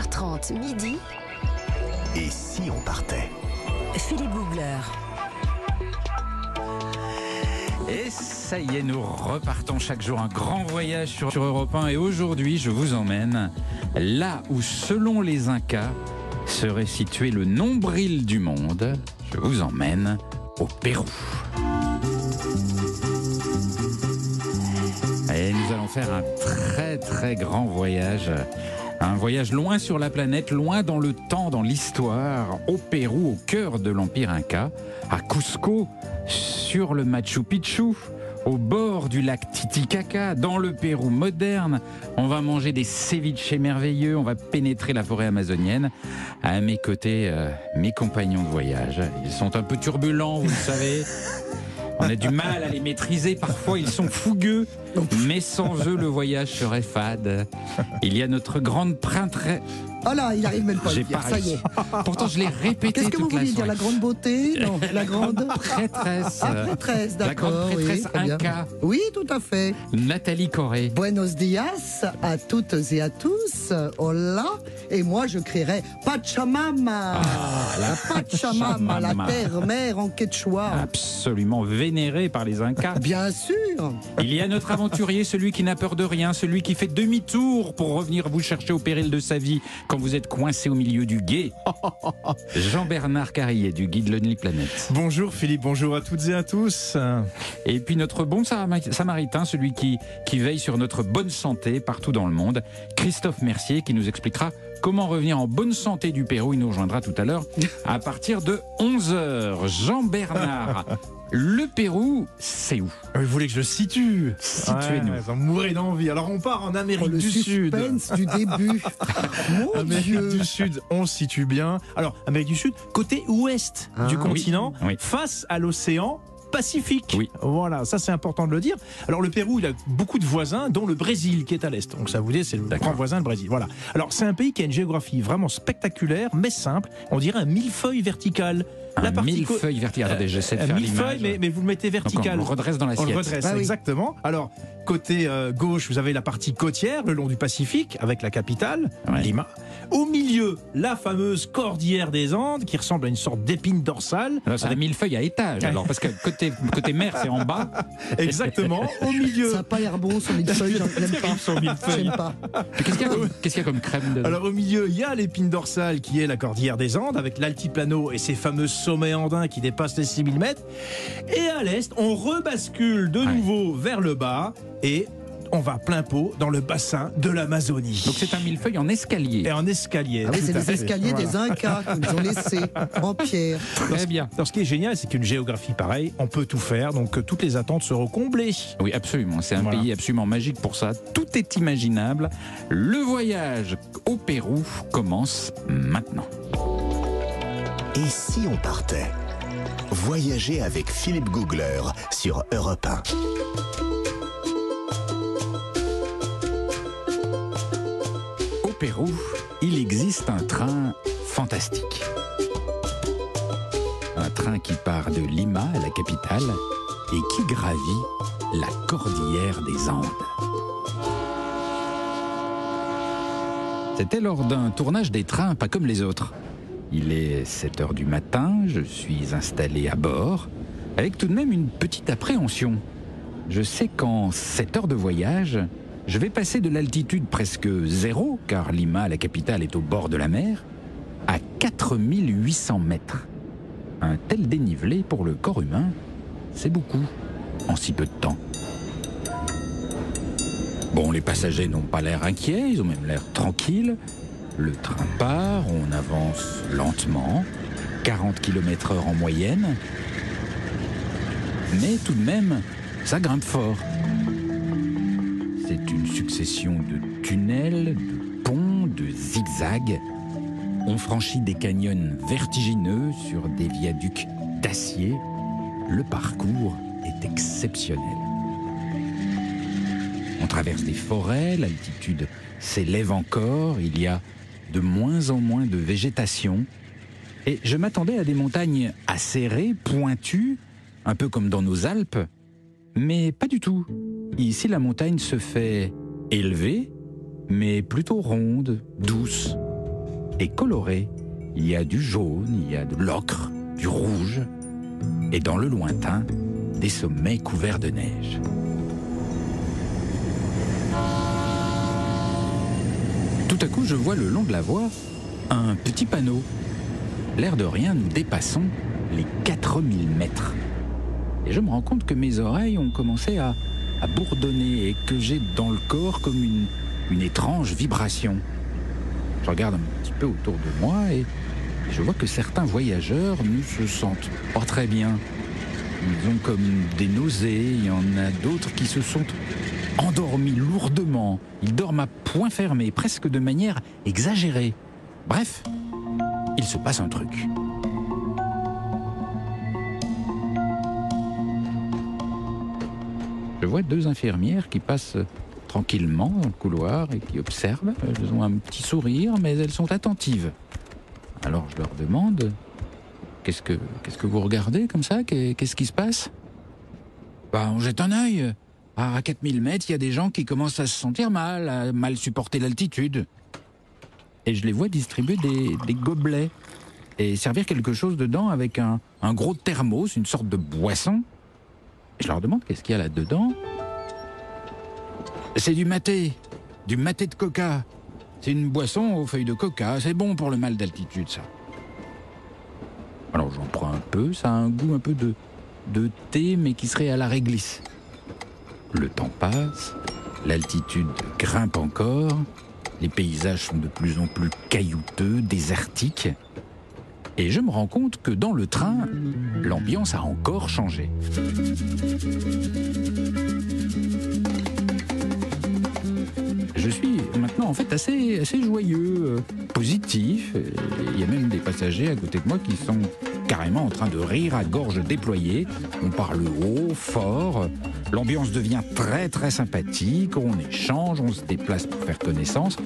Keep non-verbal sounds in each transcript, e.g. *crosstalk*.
11h30 midi. Et si on partait Philippe Googler. Et ça y est, nous repartons chaque jour un grand voyage sur, sur Europe 1 et aujourd'hui je vous emmène là où selon les Incas serait situé le nombril du monde. Je vous emmène au Pérou. Et nous allons faire un très très grand voyage. Un voyage loin sur la planète, loin dans le temps, dans l'histoire, au Pérou, au cœur de l'Empire Inca, à Cusco, sur le Machu Picchu, au bord du lac Titicaca, dans le Pérou moderne. On va manger des ceviches merveilleux, on va pénétrer la forêt amazonienne. À mes côtés, euh, mes compagnons de voyage. Ils sont un peu turbulents, vous le savez. *laughs* On a du mal à les maîtriser. Parfois, ils sont fougueux. Mais sans eux, le voyage serait fade. Il y a notre grande prêtresse. Oh là, il arrive même pas J'ai pas ça y est. *laughs* Pourtant, je l'ai répété Qu'est-ce que vous la vouliez dire. La grande beauté? Non, la grande prêtresse. *laughs* Ah, prêtresse, La d'accord. grande prêtresse oui. Inca, Oui, tout à fait. Nathalie Corée. Buenos dias à toutes et à tous. Hola. Et moi, je crierai Pachamama. la Pachamama, la terre-mère en quechua. Absolument vénérée par les Incas. Bien sûr. Il y a notre aventurier, celui qui n'a peur de rien, celui qui fait demi-tour pour revenir vous chercher au péril de sa vie quand vous êtes coincé au milieu du guet. *laughs* Jean-Bernard Carrier du guide Lonely Planet. Bonjour Philippe, bonjour à toutes et à tous. Et puis notre bon Samari- samaritain, celui qui, qui veille sur notre bonne santé partout dans le monde, Christophe Mercier, qui nous expliquera comment revenir en bonne santé du Pérou. Il nous rejoindra tout à l'heure à partir de 11h. Jean-Bernard, *laughs* le Pérou, c'est où? Vous voulez que je situe? Situez-nous. Ouais, Vous mourrez d'envie. Alors on part en Amérique Oh, le du Sud. suspense du début. *laughs* Mon Amérique Dieu. du Sud, on se situe bien. Alors, Amérique du Sud, côté ouest Ah. du continent, Oui, face à l'océan Pacifique. Oui. Voilà, ça c'est important de le dire. Alors le Pérou, il a beaucoup de voisins, dont le Brésil qui est à l'est. Donc ça vous dit, c'est le grand voisin, le Brésil. Voilà. Alors c'est un pays qui a une géographie vraiment spectaculaire, mais simple. On dirait un millefeuille vertical. Un co- millefeuille vertical. Attendez, j'essaie de un faire millefeuille, l'image. mais, mais vous le mettez Donc, vertical. on le redresse dans On le l'assiette. redresse, Ah oui. exactement. Alors, côté euh, gauche, vous avez la partie côtière, le long du Pacifique, avec la capitale, Ouais. Lima. Au milieu, la fameuse cordillère des Andes, qui ressemble à une sorte d'épine dorsale. Alors, c'est un Avec- millefeuille à étage, alors, parce que côté, côté mer, c'est en bas. *laughs* Exactement. Au milieu. Ça n'a pas l'air bon, son millefeuille, j'en- j'aime pas. Son millefeuille. J'aime pas. Qu'est-ce qu'il y, a comme- qu'est-ce qu'il y a comme crème dedans Alors au milieu, il y a l'épine dorsale qui est la cordillère des Andes avec l'altiplano et ses fameux sommets andins qui dépassent les 6000 mètres. Et à l'est, on rebascule de Ouais. nouveau vers le bas et on va plein pot dans le bassin de l'Amazonie. Donc c'est un millefeuille en escalier. Et en escalier. Ah oui, c'est les escaliers des. Incas *laughs* qui nous ont laissés en pierre. Très bien. Alors ce qui est génial, c'est qu'une géographie pareille, on peut tout faire, donc euh, toutes les attentes seront comblées. Oui, absolument. C'est un Voilà. pays absolument magique pour ça. Tout est imaginable. Le voyage au Pérou commence maintenant. Et si on partait Voyager avec Philippe Googler sur Europe 1. Au Pérou, il existe un train fantastique. Un train qui part de Lima, la capitale, et qui gravit la cordillère des Andes. C'était lors d'un tournage des trains pas comme les autres. Il est 7 heures du matin, je suis installé à bord, avec tout de même une petite appréhension. Je sais qu'en 7 heures de voyage, je vais passer de l'altitude presque zéro, car Lima, la capitale, est au bord de la mer, à 4800 mètres. Un tel dénivelé pour le corps humain, c'est beaucoup en si peu de temps. Bon, les passagers n'ont pas l'air inquiets, ils ont même l'air tranquilles. Le train part, on avance lentement, 40 km heure en moyenne. Mais tout de même, ça grimpe fort. C'est une succession de tunnels, de ponts, de zigzags. On franchit des canyons vertigineux sur des viaducs d'acier. Le parcours est exceptionnel. On traverse des forêts, l'altitude s'élève encore, il y a de moins en moins de végétation. Et je m'attendais à des montagnes acérées, pointues, un peu comme dans nos Alpes, mais pas du tout. Ici, la montagne se fait élevée, mais plutôt ronde, douce. est coloré. Il y a du jaune, il y a de l'ocre, du rouge, et dans le lointain, des sommets couverts de neige. À coup, je vois le long de la voie un petit panneau. L'air de rien, nous dépassons les 4000 mètres. Et je me rends compte que mes oreilles ont commencé à, bourdonner et que j'ai dans le corps comme une, étrange vibration. Je regarde un petit peu autour de moi et je vois que certains voyageurs ne se sentent pas très bien. Ils ont comme des nausées, il y en a d'autres qui se sont endormis lourdement. Ils dorment à point fermé, presque de manière exagérée. Bref, il se passe un truc. Je vois deux infirmières qui passent tranquillement dans le couloir et qui observent. Elles ont un petit sourire, mais elles sont attentives. Alors je leur demande Qu'est-ce que, que vous regardez comme ça? Qu'est-ce qui se passe? Bah, on jette un œil. À 4000 mètres, il y a des gens qui commencent à se sentir mal, à mal supporter l'altitude. Et je les vois distribuer des, gobelets et servir quelque chose dedans avec un, gros thermos, une sorte de boisson. Je leur demande qu'est-ce qu'il y a là-dedans. C'est du maté, du maté de coca. C'est une boisson aux feuilles de coca. C'est bon pour le mal d'altitude, ça. Alors j'en prends un peu. Ça a un goût un peu de thé, mais qui serait à la réglisse. Le temps passe, l'altitude grimpe encore, les paysages sont de plus en plus caillouteux, désertiques. Et je me rends compte que dans le train, l'ambiance a encore changé. Je suis maintenant en fait assez, assez joyeux, euh, positif. Il y a même des passagers à côté de moi qui sont carrément en train de rire à gorge déployée. On parle haut, fort. L'ambiance devient très très sympathique. On échange, on se déplace pour faire connaissance.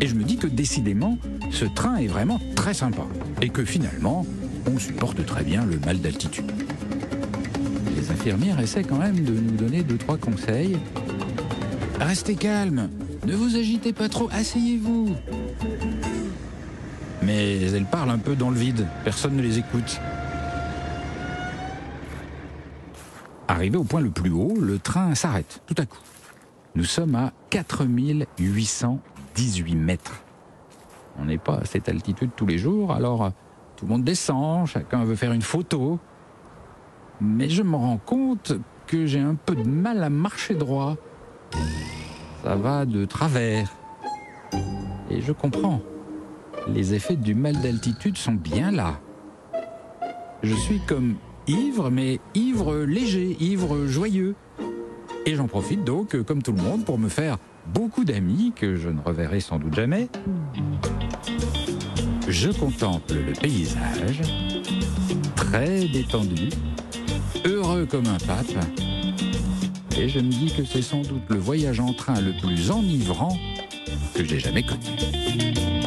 Et je me dis que décidément, ce train est vraiment très sympa. Et que finalement, on supporte très bien le mal d'altitude. Les infirmières essaient quand même de nous donner deux, trois conseils. Restez calme, ne vous agitez pas trop, asseyez-vous. Mais elles parlent un peu dans le vide, personne ne les écoute. Arrivé au point le plus haut, le train s'arrête tout à coup. Nous sommes à 4818 mètres. On n'est pas à cette altitude tous les jours, alors tout le monde descend, chacun veut faire une photo. Mais je me rends compte que j'ai un peu de mal à marcher droit. Ça va de travers. Et je comprends. Les effets du mal d'altitude sont bien là. Je suis comme ivre, mais ivre léger, ivre joyeux. Et j'en profite donc, comme tout le monde, pour me faire beaucoup d'amis que je ne reverrai sans doute jamais. Je contemple le paysage, très détendu, heureux comme un pape, et je me dis que c'est sans doute le voyage en train le plus enivrant que j'ai jamais connu.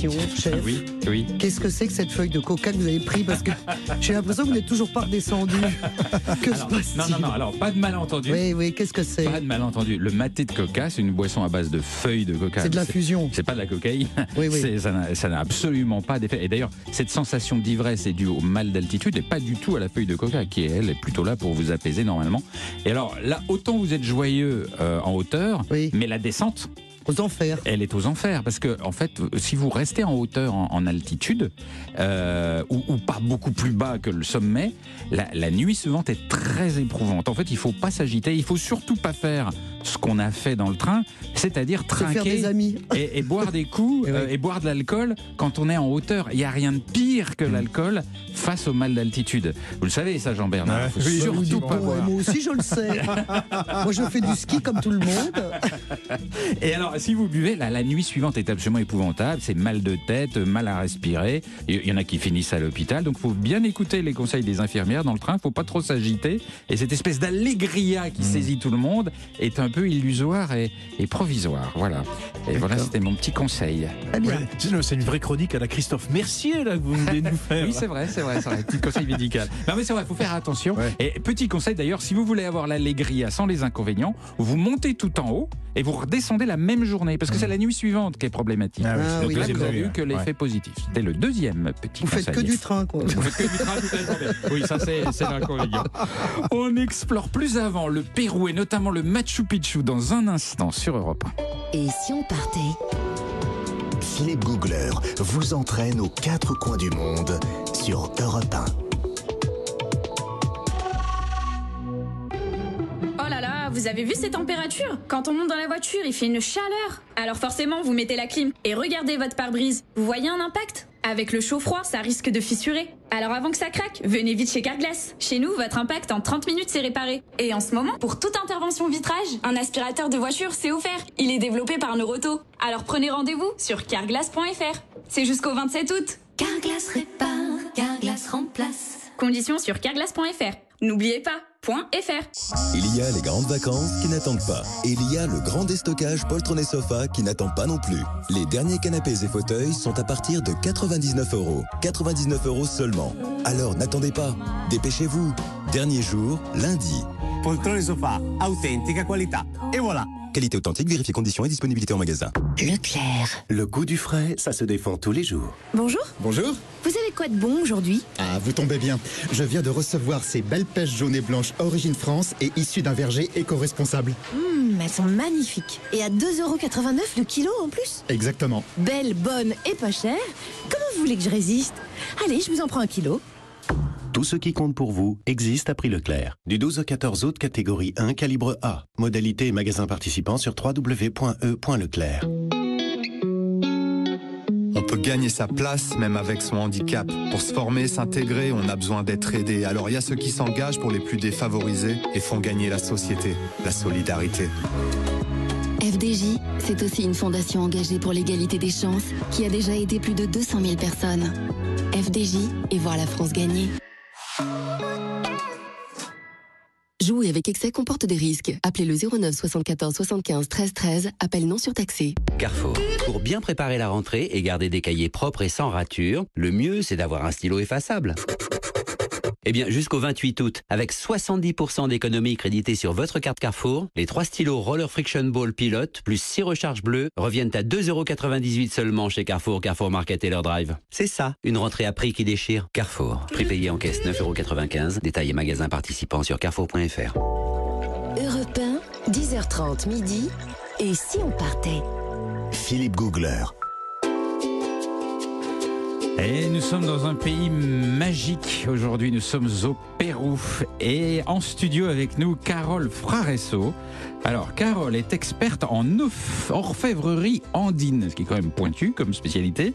Question, chef Ah oui, oui. Qu'est-ce que c'est que cette feuille de coca que vous avez pris Parce que *laughs* j'ai l'impression que vous n'êtes toujours pas redescendu. *laughs* Que se Alors, passe-t-il non, non, non, alors pas de malentendu. Oui, oui, qu'est-ce que c'est Pas de malentendu. Le maté de coca, c'est une boisson à base de feuilles de coca. C'est de l'infusion. C'est pas de la cocaïne. Oui, oui. Ça n'a- ça n'a absolument pas d'effet. Et d'ailleurs, cette sensation d'ivresse est due au mal d'altitude et pas du tout à la feuille de coca, qui elle est plutôt là pour vous apaiser normalement. Et alors là, autant vous êtes joyeux euh, en hauteur, Oui. mais la descente, Aux enfers. elle est aux enfers parce que en fait, si vous restez en hauteur, en, altitude, euh, ou, ou pas beaucoup plus bas que le sommet, la, la nuit suivante est très éprouvante. En fait, il faut pas s'agiter, il faut surtout pas faire ce qu'on a fait dans le train, c'est-à-dire trinquer des amis. et, et boire des coups *laughs* Et oui. euh, et boire de l'alcool quand on est en hauteur. Il n'y a rien de pire que l'alcool face au mal d'altitude. Vous le savez, ça, Jean-Bernard. Il faut Oui, surtout pas Ouais, boire. moi aussi, je le sais. *laughs* moi, je fais du ski comme tout le monde. *laughs* Et alors, si vous buvez, la, la nuit suivante est absolument épouvantable. C'est mal de tête, mal à respirer. Il y en a qui finissent à l'hôpital. Donc, il faut bien écouter les conseils des infirmières dans le train. Il faut pas trop s'agiter. Et cette espèce d'allégria qui saisit tout le monde est un un peu illusoire et, et provisoire. Voilà. Et voilà, c'était mon petit conseil. Bien. Ouais, c'est une vraie chronique à la Christophe Mercier là que vous venez de nous faire. Oui, c'est vrai, c'est vrai, c'est vrai. Petit conseil médical. Non, mais c'est vrai, il faut faire attention. Ouais. Et petit conseil d'ailleurs, si vous voulez avoir l'allégria sans les inconvénients, vous montez tout en haut et vous redescendez la même journée, parce que c'est la nuit suivante qui est problématique. Ah Ah oui, Là, deuxième vous avez eu que l'effet Ouais. positif. C'était le deuxième petit Vous faites conseil. que du train, quoi. Vous faites que du train toute la journée. Oui, ça c'est c'est l'inconvénient. On explore plus avant le Pérou et notamment le Machu Picchu dans un instant sur Europe 1. Et si on partait? Philippe Googler vous entraîne aux quatre coins du monde sur Europe 1. Oh là là, vous avez vu ces températures? Quand on monte dans la voiture, il fait une chaleur. Alors forcément, vous mettez la clim et regardez votre pare-brise. Vous voyez un impact? Avec le chaud-froid, ça risque de fissurer. Alors avant que ça craque, venez vite chez Carglass. Chez nous, votre impact en 30 minutes c'est réparé. Et en ce moment, pour toute intervention vitrage, un aspirateur de voiture c'est offert. Il est développé par Neuroto. Alors prenez rendez-vous sur carglass.fr. C'est jusqu'au 27 août. Carglass répare, Carglass remplace. Conditions sur carglass.fr. N'oubliez pas, .fr. Il y a les grandes vacances qui n'attendent pas. Et il y a le grand déstockage poltron et sofa qui n'attend pas non plus. Les derniers canapés et fauteuils sont à partir de 99 euros. 99 euros seulement. Alors n'attendez pas. Dépêchez-vous. Dernier jour, lundi. poltrone sofà, autentica qualità. E voilà. Qualité authentique, vérifiez conditions et disponibilité en magasin. Leclerc. Le goût du frais, ça se défend tous les jours. Bonjour, Bonjour. vous avez quoi de bon aujourd'hui? Ah, vous tombez bien. Je viens de recevoir ces belles pêches jaunes et blanches origine France et issues d'un verger éco-responsable. Hum, elles sont magnifiques. Et à 2,89€ le kilo en plus? Exactement. Belle, bonne et pas chère. Comment vous voulez que je résiste? Allez, je vous en prends un kilo. Tout ce qui compte pour vous existe à prix Leclerc. Du 12 au 14 août, catégorie 1, calibre A. Modalité et magasin participant sur www.e.leclerc. On peut gagner sa place même avec son handicap. Pour se former, s'intégrer, on a besoin d'être aidé. Alors il y a ceux qui s'engagent pour les plus défavorisés et font gagner la société, la solidarité. FDJ, c'est aussi une fondation engagée pour l'égalité des chances qui a déjà aidé plus de 200 000 personnes. FDJ et voir la France gagner. Jouer avec excès comporte des risques. Appelez le 09 74 75 13 13. Appel non surtaxé. Carrefour. Pour bien préparer la rentrée et garder des cahiers propres et sans rature, le mieux c'est d'avoir un stylo effaçable. Eh bien, jusqu'au 28 août, avec 70% d'économies créditées sur votre carte Carrefour, les trois stylos Roller Friction Ball Pilote plus 6 recharges bleues reviennent à 2,98€ seulement chez Carrefour, Carrefour Market et leur drive. C'est ça, une rentrée à prix qui déchire. Carrefour. Prix payé en caisse 9,95€. Détails et magasins participants sur carrefour.fr. Europe 1, 10h30 midi. Et si on partait? Philippe Googler. Et nous sommes dans un pays magique. Aujourd'hui, nous sommes au Pérou. Et en studio avec nous, Carole Fraresso. Alors, Carole est experte en orf- orfèvrerie andine, ce qui est quand même pointu comme spécialité.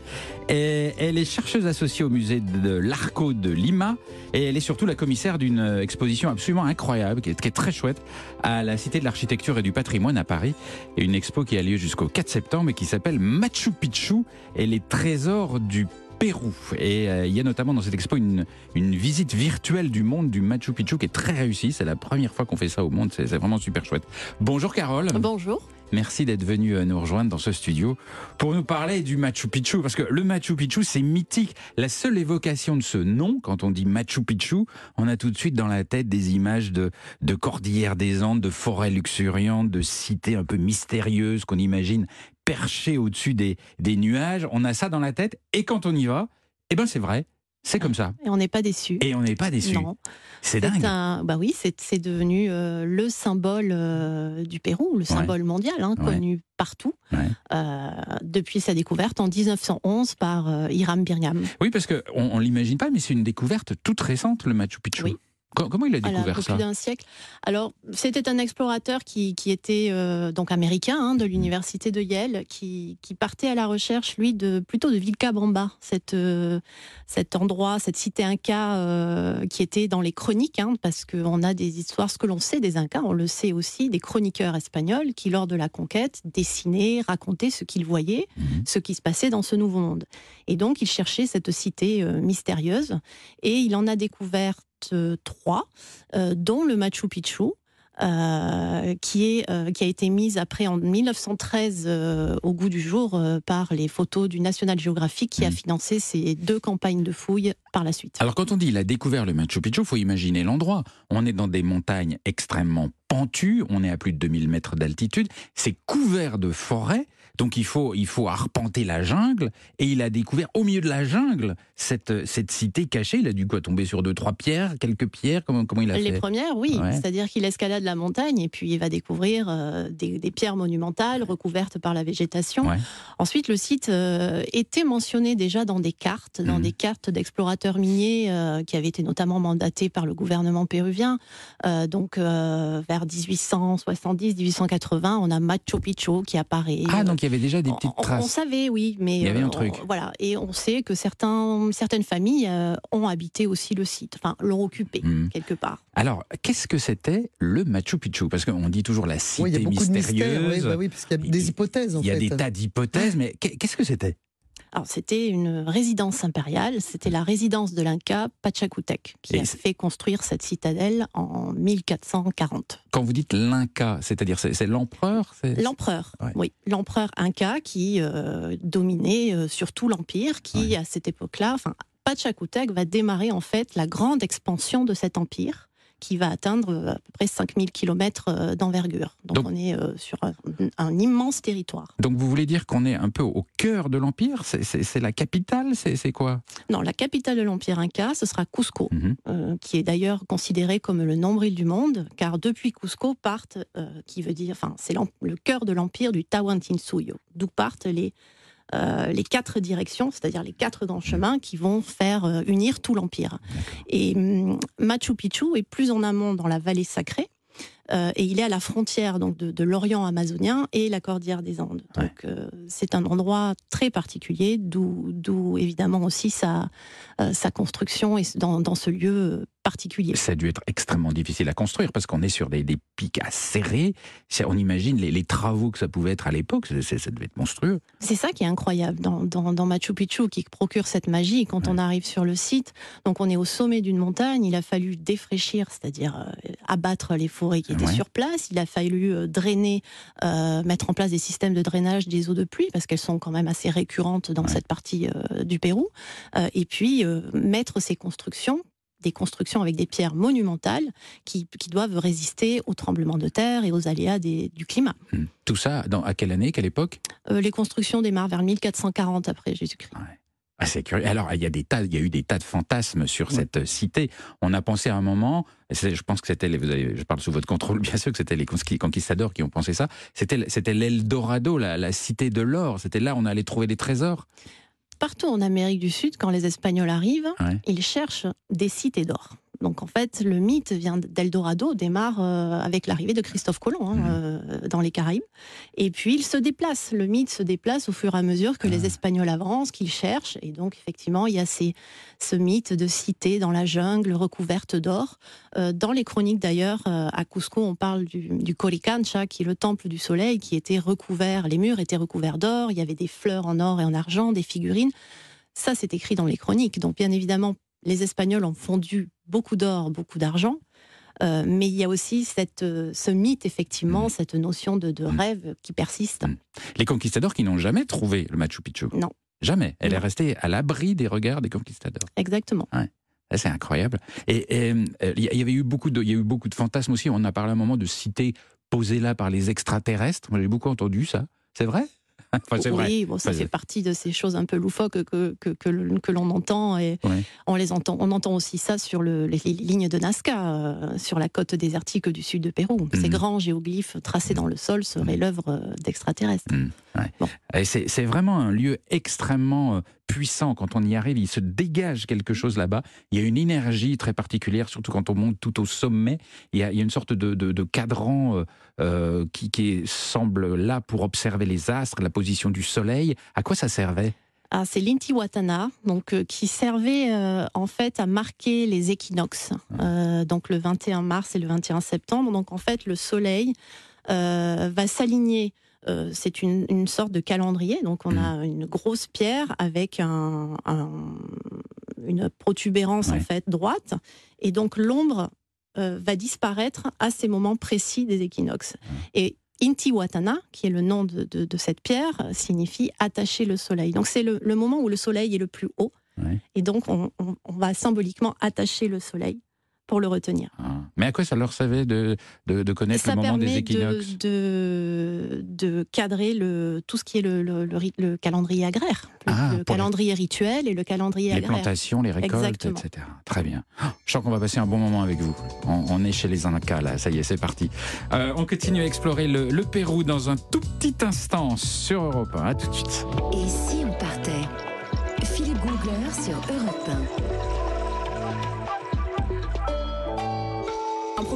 Et elle est chercheuse associée au musée de l'Arco de Lima. Et elle est surtout la commissaire d'une exposition absolument incroyable, qui est, qui est très chouette, à la Cité de l'Architecture et du Patrimoine à Paris. Et une expo qui a lieu jusqu'au 4 septembre et qui s'appelle Machu Picchu et les trésors du Pérou. Et euh, il y a notamment dans cette expo une, une visite virtuelle du monde du Machu Picchu qui est très réussie. C'est la première fois qu'on fait ça au monde. C'est vraiment super chouette. Bonjour Carole. Bonjour. Merci d'être venue euh, nous rejoindre dans ce studio pour nous parler du Machu Picchu. Parce que le Machu Picchu, c'est mythique. La seule évocation de ce nom, quand on dit Machu Picchu, on a tout de suite dans la tête des images de, de cordillères des Andes, de forêts luxuriantes, de cités un peu mystérieuses qu'on imagine perchées au-dessus des, des nuages. On a ça dans la tête. Et quand on y va, eh ben c'est vrai. C'est comme ça. Et on n'est pas déçu. Et on n'est pas déçu. C'est dingue. un- bah oui, c'est devenu euh, le symbole euh, du Pérou, le symbole mondial, hein, Ouais. connu partout, Ouais. euh, depuis sa découverte en 1911 par Hiram Bingham. Oui, parce qu'on on, l'imagine pas, mais c'est une découverte toute récente, le Machu Picchu. Co- Comment il a Voilà, découvert peu ça plus d'un siècle. Alors, c'était un explorateur qui, qui était euh, donc américain hein, de l'université de Yale, qui, qui partait à la recherche, lui, de plutôt de Vilcabamba, cette, euh, cet endroit, cette cité inca euh, qui était dans les chroniques, hein, parce qu'on a des histoires, ce que l'on sait des Incas, on le sait aussi, des chroniqueurs espagnols qui, lors de la conquête, dessinaient, racontaient ce qu'ils voyaient, ce qui se passait dans ce nouveau monde. Et donc, il cherchait cette cité mystérieuse, et il en a découvert euh, trois, euh, dont le Machu Picchu. euh, qui, est, euh, qui a été mise après en 1913 euh, au goût du jour par les photos du National Geographic qui a Mm. financé ces deux campagnes de fouilles par la suite. Alors quand on dit il a découvert le Machu Picchu, faut imaginer l'endroit. On est dans des montagnes extrêmement pentues, on est à plus de 2000 mètres d'altitude, c'est couvert de forêts, donc il faut, il faut arpenter la jungle, et il a découvert au milieu de la jungle cette, cette cité cachée. Il a dû quoi tomber sur deux, trois pierres, quelques pierres, comment, comment il a Les fait? premières, oui. Ouais. C'est-à-dire qu'il escalade la montagne et puis il va découvrir euh, des, des pierres monumentales recouvertes par la végétation. Ouais. Ensuite, le site euh, était mentionné déjà dans des cartes, dans Mhm. des cartes d'explorateurs miniers euh, qui avaient été notamment mandatés par le gouvernement péruvien. Donc, vers 1870-1880, on a Machu Picchu qui apparaît. Ah, donc il y avait déjà des petites On, on traces. savait, oui, mais Il y avait un euh, truc. on- voilà, et on sait que certains, certaines familles euh, ont habité aussi le site, enfin l'ont occupé Mhm. quelque part. Alors, qu'est-ce que c'était le Machu Picchu? Parce qu'on dit toujours la Oui, il y cité a beaucoup de mystères, oui, mystérieuse. bah oui, parce qu'il y a des hypothèses en il y a fait. des tas d'hypothèses, mais qu'est- qu'est-ce que c'était? Alors, c'était une résidence impériale, c'était la résidence de l'Inca Pachacutec, qui Et a fait construire cette citadelle en 1440. Quand vous dites l'Inca, c'est-à-dire c'est l'empereur L'empereur, Ouais. oui, l'empereur Inca qui euh, dominait euh, surtout l'empire, qui à cette époque-là, enfin, Pachacutec va démarrer en fait la grande expansion de cet empire qui va atteindre euh, à peu près 5000 km d'envergure. Donc, Donc- on est euh, sur un, un immense territoire. Donc vous voulez dire qu'on est un peu au cœur de l'Empire? C'est- la capitale? C'est quoi? Non, la capitale de l'Empire Inca, ce sera Cusco, Mhm. euh, qui est d'ailleurs considéré comme le nombril du monde, car depuis Cusco partent, euh, qui veut dire, enfin, c'est le cœur de l'empire du Tawantinsuyo, d'où partent les, euh, les quatre directions, c'est-à-dire les quatre grands chemins qui vont faire euh, unir tout l'empire. Et hum, Machu Picchu est plus en amont dans la vallée sacrée. euh, et il est à la frontière donc de, de l'Orient amazonien et la cordillère des Andes. Donc euh, c'est un endroit très particulier, d'où évidemment aussi sa, euh, sa construction et dans, dans ce lieu particulier. Ça a dû être extrêmement difficile à construire parce qu'on est sur des, des pics à serrer. On imagine les, les travaux que ça pouvait être à l'époque, ça devait être monstrueux. C'est ça qui est incroyable dans, dans, dans Machu Picchu, qui procure cette magie. Quand on arrive sur le site, donc on est au sommet d'une montagne, il a fallu défraîchir, c'est-à-dire euh, abattre les forêts qui étaient Ouais. sur place. Il a fallu euh, drainer, euh, mettre en place des systèmes de drainage des eaux de pluie, parce qu'elles sont quand même assez récurrentes dans cette partie euh, du Pérou. Euh, et puis mettre ces constructions des constructions avec des pierres monumentales qui, qui doivent résister aux tremblements de terre et aux aléas des- du climat. Hmm. Tout ça, dans, à quelle année, quelle époque Euh, les constructions démarrent vers 1440 après Jésus-Christ. Ah, c'est curieux. Alors, il y, a des tas, il y a eu des tas de fantasmes sur cette euh, cité. On a pensé à un moment, je pense que c'était, je parle sous votre contrôle, *laughs* bien sûr, que c'était les conquis- conquistadors qui ont pensé ça. C'était, c'était l'Eldorado, la, la cité de l'or. C'était là où on allait trouver des trésors. Partout en Amérique du Sud, quand les Espagnols arrivent, Ouais. ils cherchent des cités d'or. Donc en fait, le mythe vient d'Eldorado, démarre euh, avec l'arrivée de Christophe Colomb hein, euh, dans les Caraïbes. Et puis il se déplace. Le mythe se déplace au fur et à mesure que les Espagnols avancent, qu'ils cherchent. Et donc effectivement, il y a ces, ce mythe de cité dans la jungle recouverte d'or. Euh, dans les chroniques d'ailleurs, à Cusco, on parle du, du Coricancha, qui est le temple du soleil, qui était recouvert, les murs étaient recouverts d'or, il y avait des fleurs en or et en argent, des figurines. Ça, c'est écrit dans les chroniques. Donc, bien évidemment, les Espagnols ont fondu beaucoup d'or, beaucoup d'argent. Euh, mais il y a aussi cette, euh, ce mythe, effectivement, cette notion de, de rêve qui persiste. Les conquistadors qui n'ont jamais trouvé le Machu Picchu. Non. Jamais. Elle est restée à l'abri des regards des conquistadors. Exactement. Ouais. C'est incroyable. Et et, euh, il y avait eu beaucoup de, il y a eu beaucoup de fantasmes aussi. On a parlé à un moment de cités posées là par les extraterrestres. Moi, j'ai beaucoup entendu ça. C'est vrai? *laughs* Enfin, c'est vrai. oui, bon, ça Enfin, fait partie de ces choses un peu loufoques que, que, que, que l'on entend. Et Ouais. on, les entend, on entend aussi ça sur le- les, les lignes de Nazca, euh, sur la côte désertique du sud de Pérou. Ces Mhm. grands géoglyphes tracés dans le sol seraient l'œuvre euh, d'extraterrestres. Ouais. Et C'est vraiment un lieu extrêmement euh, puissant. Quand on y arrive, il se dégage quelque chose là-bas. Il y a une énergie très particulière, surtout quand on monte tout au sommet. Il y a, il y a une sorte de, de- de cadran euh, qui, qui semble là pour observer les astres, la position du soleil. À quoi ça servait? Ah, c'est l'Intihuatana, donc euh, qui servait euh, en fait à marquer les équinoxes, euh, donc le 21 mars et le 21 septembre. Donc en fait, le Soleil va s'aligner. c'est une, une sorte de calendrier, donc on a une grosse pierre avec un, un- une protubérance en fait droite, et donc l'ombre va disparaître à ces moments précis des équinoxes. Et Intihuatana, qui est le nom de, de- de cette pierre, signifie attacher le soleil. Donc c'est le, le moment où le soleil est le plus haut. Et donc on, on- on va symboliquement attacher le soleil pour le retenir. Mais à quoi ça leur servait de, de, de connaître Ça le moment des équinoxes de, de, de cadrer le, tout ce qui est le, le- le ri- le calendrier agraire, le, Ah, le les- calendrier rituel et le calendrier les agraire. plantations, les récoltes, Exactement. etc. Très bien. Ah, Je sens qu'on va passer un bon moment avec vous. On, on est chez les Incas, là. Ça y est, c'est parti. Euh, on continue à explorer le, le Pérou dans un tout petit instant sur Europe 1. À tout de suite. Et si on partait? Philippe Googler sur Europe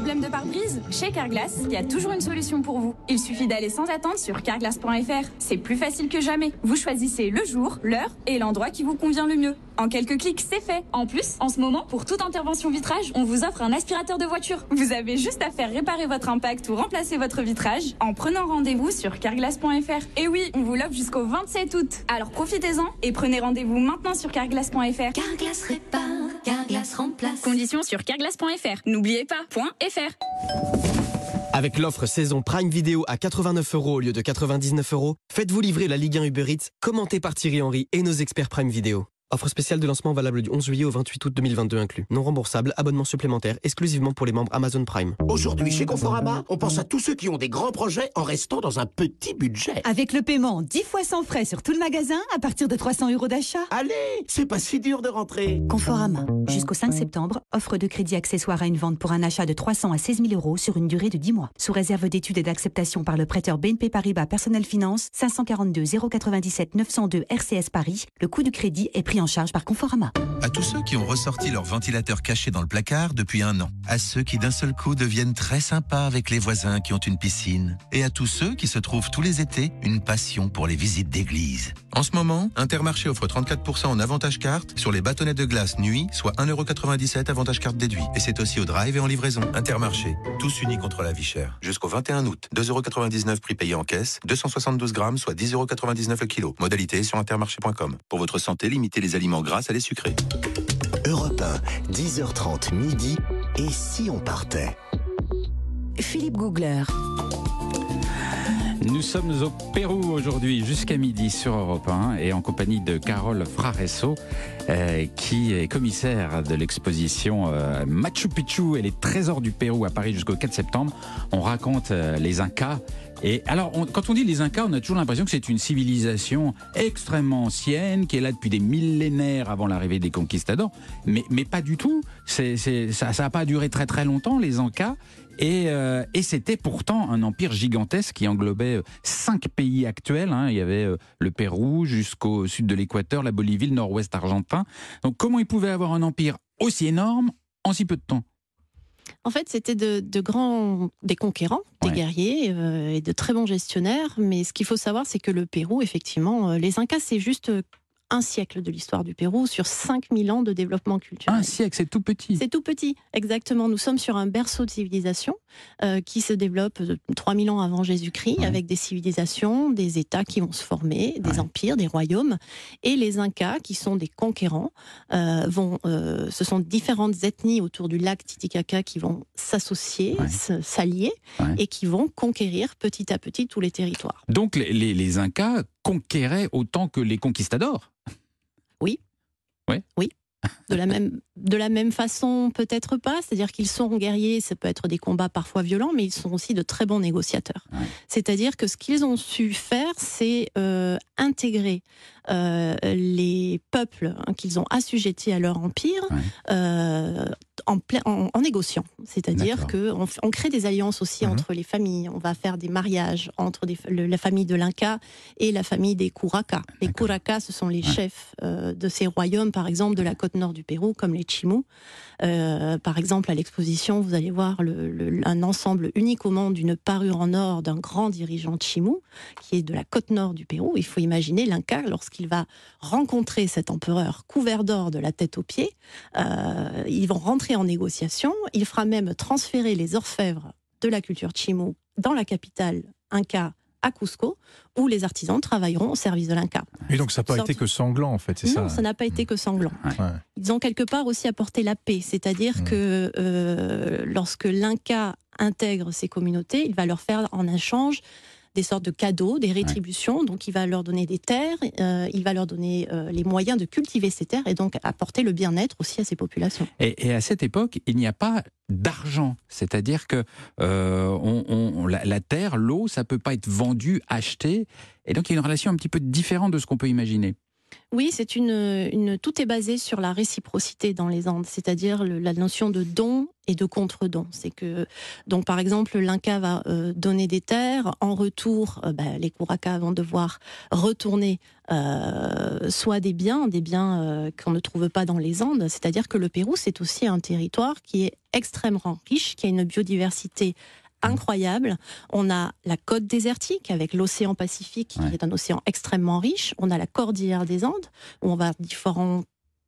problème de pare-brise? Chez Carglass, il y a toujours une solution pour vous. Il suffit d'aller sans attendre sur carglass.fr. C'est plus facile que jamais. Vous choisissez le jour, l'heure et l'endroit qui vous convient le mieux. En quelques clics, c'est fait. En plus, en ce moment, pour toute intervention vitrage, on vous offre un aspirateur de voiture. Vous avez juste à faire réparer votre impact ou remplacer votre vitrage en prenant rendez-vous sur carglass.fr. Et oui, on vous l'offre jusqu'au 27 août. Alors profitez-en et prenez rendez-vous maintenant sur carglass.fr. Carglass répare, Carglass remplace. Conditions sur carglass.fr. N'oubliez pas, point .fr. Avec l'offre saison Prime Vidéo à 89 euros au lieu de 99 euros, faites-vous livrer la Ligue 1 Uber Eats, commentée par Thierry Henry et nos experts Prime Vidéo. Offre spéciale de lancement valable du 11 juillet au 28 août 2022 inclus. Non remboursable, abonnement supplémentaire exclusivement pour les membres Amazon Prime. Aujourd'hui, chez Conforama, on pense à tous ceux qui ont des grands projets en restant dans un petit budget. Avec le paiement 10 fois sans frais sur tout le magasin à partir de 300 euros d'achat. Allez, c'est pas si dur de rentrer. Conforama. Jusqu'au 5 septembre, offre de crédit accessoire à une vente pour un achat de 300 à 16 000 euros sur une durée de 10 mois. Sous réserve d'études et d'acceptation par le prêteur BNP Paribas Personnel Finance 542 097 902 RCS Paris, le coût du crédit est pris en charge par Conforama. À tous ceux qui ont ressorti leur ventilateur caché dans le placard depuis un an. À ceux qui d'un seul coup deviennent très sympas avec les voisins qui ont une piscine. Et à tous ceux qui se trouvent tous les étés une passion pour les visites d'église. En ce moment, Intermarché offre 34% en avantage carte sur les bâtonnets de glace nuit, soit 1,97€ avantage carte déduit. Et c'est aussi au drive et en livraison. Intermarché, tous unis contre la vie chère. Jusqu'au 21 août, 2,99€ prix payé en caisse, 272 grammes, soit 10,99€ le kilo. Modalité sur intermarché.com. Pour votre santé, limitez les aliments gras à les sucrés. Europe 1, 10h30 midi. Et si on partait? Philippe Googler. Nous sommes au Pérou aujourd'hui jusqu'à midi sur Europe 1 et en compagnie de Carole Fraresso euh, qui est commissaire de l'exposition euh, Machu Picchu et les trésors du Pérou à Paris jusqu'au 4 septembre. On raconte euh, les Incas. Et alors, quand on dit les Incas, on a toujours l'impression que c'est une civilisation extrêmement ancienne, qui est là depuis des millénaires avant l'arrivée des conquistadors. Mais, mais pas du tout. Ça n'a pas duré très très longtemps, les Incas. Et, euh, et c'était pourtant un empire gigantesque qui englobait euh, cinq pays actuels. hein. Il y avait euh, le Pérou jusqu'au sud de l'Équateur, la Bolivie, le nord-ouest argentin. Donc comment ils pouvaient avoir un empire aussi énorme en si peu de temps? En fait, c'était de, de grands, des conquérants, des guerriers euh, et de très bons gestionnaires. Mais ce qu'il faut savoir, c'est que le Pérou, effectivement, euh, les Incas, c'est juste euh, un siècle de l'histoire du Pérou sur 5000 ans de développement culturel. Un siècle, c'est tout petit. C'est tout petit, exactement. Nous sommes sur un berceau de civilisation euh, qui se développe de 3000 ans avant Jésus-Christ, avec des civilisations, des États qui vont se former, des empires, des royaumes. Et les Incas, qui sont des conquérants, euh, vont, euh, ce sont différentes ethnies autour du lac Titicaca qui vont s'associer, s'allier, et qui vont conquérir petit à petit tous les territoires. Donc les, les- les Incas conquéraient autant que les conquistadors Oui. Ouais. Oui. De la même, de la même façon, peut-être pas. C'est-à-dire qu'ils sont guerriers, ça peut être des combats parfois violents, mais ils sont aussi de très bons négociateurs. C'est-à-dire que ce qu'ils ont su faire, c'est euh, intégrer euh, les peuples hein, qu'ils ont assujettis à leur empire euh, en, plein- en, en négociant. C'est-à-dire qu'on on crée des alliances aussi entre les familles. On va faire des mariages entre des- le- la famille de l'Inca et la famille des Curaca. Les Curaca, ce sont les chefs euh, de ces royaumes, par exemple, de la côte nord du Pérou, comme les Chimú. Par exemple, à l'exposition, vous allez voir le- le- un ensemble unique au monde d'une parure en or d'un grand dirigeant Chimú, qui est de la côte nord du Pérou. Il faut imaginer l'Inca, lorsqu'il va rencontrer cet empereur couvert d'or de la tête aux pieds, euh, ils vont rentrer en négociation. Il fera même transférer les orfèvres de la culture Chimú dans la capitale Inca à Cusco, où les artisans travailleront au service de l'Inca. Et donc ça n'a pas été que sanglant en fait, c'est ça Non, ça n'a pas été que sanglant. Ils ont quelque part aussi apporté la paix, c'est-à-dire que euh, lorsque l'Inca intègre ces communautés, il va leur faire en échange des sortes de cadeaux, des rétributions. Donc, il va leur donner des terres, euh, il va leur donner euh, les moyens de cultiver ces terres et donc apporter le bien-être aussi à ces populations. Et, et à cette époque, il n'y a pas d'argent, c'est-à-dire que euh, on- on- la, la terre, l'eau, ça peut pas être vendu, acheté, et donc il y a une relation un petit peu différente de ce qu'on peut imaginer. Oui, c'est une, une, tout est basé sur la réciprocité dans les Andes, c'est-à-dire la notion de don et de contre-don. C'est que, donc par exemple, l'Inca va euh, donner des terres, en retour, euh, bah, les Curaca vont devoir retourner euh, soit des biens, des biens qu'on ne trouve pas dans les Andes, c'est-à-dire que le Pérou, c'est aussi un territoire qui est extrêmement riche, qui a une biodiversité incroyable. On a la côte désertique avec l'océan Pacifique, qui est un océan extrêmement riche. On a la cordillère des Andes, où on va différents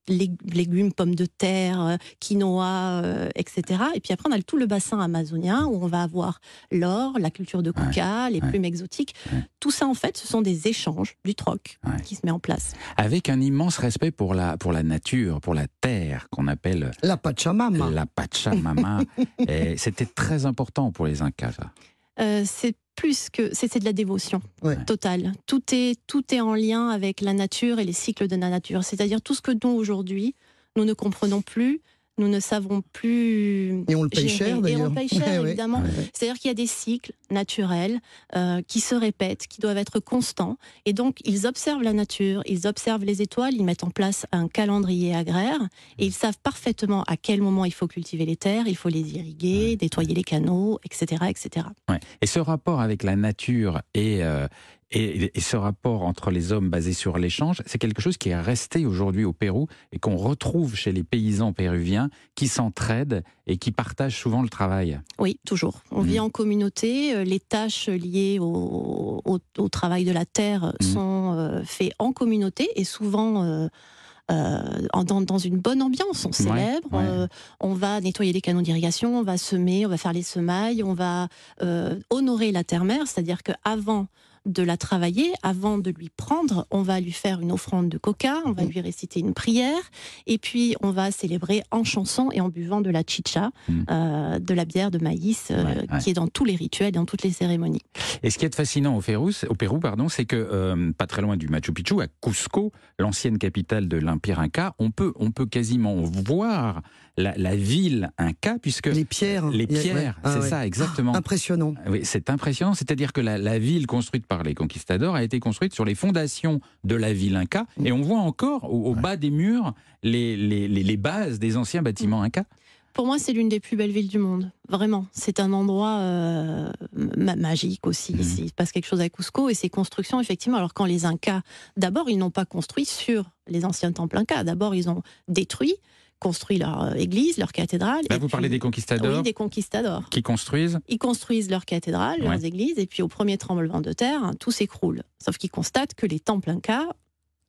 légumes, pommes de terre, euh, quinoa, euh, etc. Et puis après, on a tout le bassin amazonien, où on va avoir l'or, la culture de coca, les plumes exotiques. Tout ça, en fait, ce sont des échanges, du troc, qui se met en place. Avec un immense respect pour la, pour la nature, pour la terre, qu'on appelle La Pachamama. la Pachamama. *laughs* c'était très important pour les Incas, ça. Euh, c'est plus que c'est de la dévotion totale. Tout est tout est en lien avec la nature et les cycles de la nature. C'est-à-dire tout ce que nous aujourd'hui nous ne comprenons plus. Nous ne savons plus. Et on le paye gérer. cher, Et on d'ailleurs. le paye cher, *laughs* Ouais, évidemment. Ouais, ouais. C'est-à-dire qu'il y a des cycles naturels euh, qui se répètent, qui doivent être constants. Et donc, ils observent la nature, ils observent les étoiles, ils mettent en place un calendrier agraire et ils savent parfaitement à quel moment il faut cultiver les terres, il faut les irriguer, nettoyer les canaux, etc. etc. Ouais. Et ce rapport avec la nature et, euh, et, et ce rapport entre les hommes basé sur l'échange, c'est quelque chose qui est resté aujourd'hui au Pérou et qu'on retrouve chez les paysans péruviens qui s'entraident et qui partagent souvent le travail. Oui, toujours. On vit en communauté. euh, Les tâches liées au, au- au travail de la terre sont euh, faites en communauté et souvent euh, euh, dans, dans une bonne ambiance. On célèbre, ouais. euh, on va nettoyer les canaux d'irrigation, on va semer, on va faire les semailles, on va euh, honorer la terre-mère, c'est-à-dire qu'avant de la travailler, avant de lui prendre, on va lui faire une offrande de coca, on va lui réciter une prière, et puis on va célébrer en chanson et en buvant de la chicha, euh, de la bière de maïs, euh, Ouais, ouais. qui est dans tous les rituels dans toutes les cérémonies. Et ce qui est fascinant au Pérou, c'est- au Pérou pardon, c'est que euh, pas très loin du Machu Picchu, à Cusco, l'ancienne capitale de l'Empire Inca, on peut, on peut quasiment voir la, la ville Inca, puisque Les pierres. les a- pierres, ouais. Ah, c'est ouais. ça exactement. Impressionnant. Oui, c'est impressionnant. C'est-à-dire que la, la ville construite par les conquistadors a été construite sur les fondations de la ville Inca. Et on voit encore au, au bas des murs les, les, les- les bases des anciens bâtiments Inca. Pour moi, c'est l'une des plus belles villes du monde. Vraiment. C'est un endroit euh, ma- magique aussi. Mhm. Il se passe quelque chose à Cusco et ces constructions, effectivement. Alors, quand les Incas, d'abord, ils n'ont pas construit sur les anciens temples Incas. D'abord, ils ont détruit, construit leur euh, église, leur cathédrale. Là, et vous puis- parlez des conquistadors Oui, des conquistadors. qui construisent. Ils construisent leurs cathédrales, leurs Ouais. églises, et puis au premier tremblement de terre, hein, tout s'écroule. Sauf qu'ils constatent que les temples incas,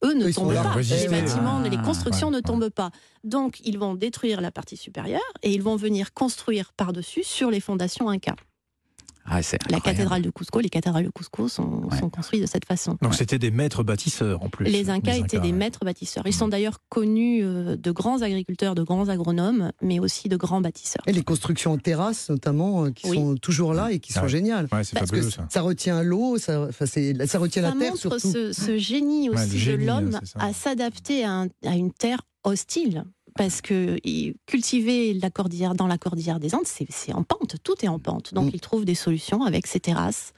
eux, ne Ils tombent pas. Les bâtiments, Ah, les constructions ouais, ne tombent pas. Donc, ils vont détruire la partie supérieure et ils vont venir construire par-dessus sur les fondations incas. Ah, La cathédrale de Cusco, les cathédrales de Cusco sont, sont construites de cette façon. Donc c'était des maîtres bâtisseurs en plus. Les Incas étaient des ouais. maîtres bâtisseurs. Ils sont d'ailleurs connus euh, de grands agriculteurs, de grands agronomes, mais aussi de grands bâtisseurs. Et les constructions en terrasse, notamment, euh, qui Oui. sont toujours là et qui sont Ouais. géniales. Parce fabuleux, que ça. retient l'eau, ça, ça retient ça la terre montre surtout. ce, ce génie aussi génie, de l'homme ça. à s'adapter à, un- à une terre hostile. Parce que cultiver la cordillère dans la cordillère des Andes, c'est en pente, tout est en pente. Donc Mm. il trouve des solutions avec ces terrasses.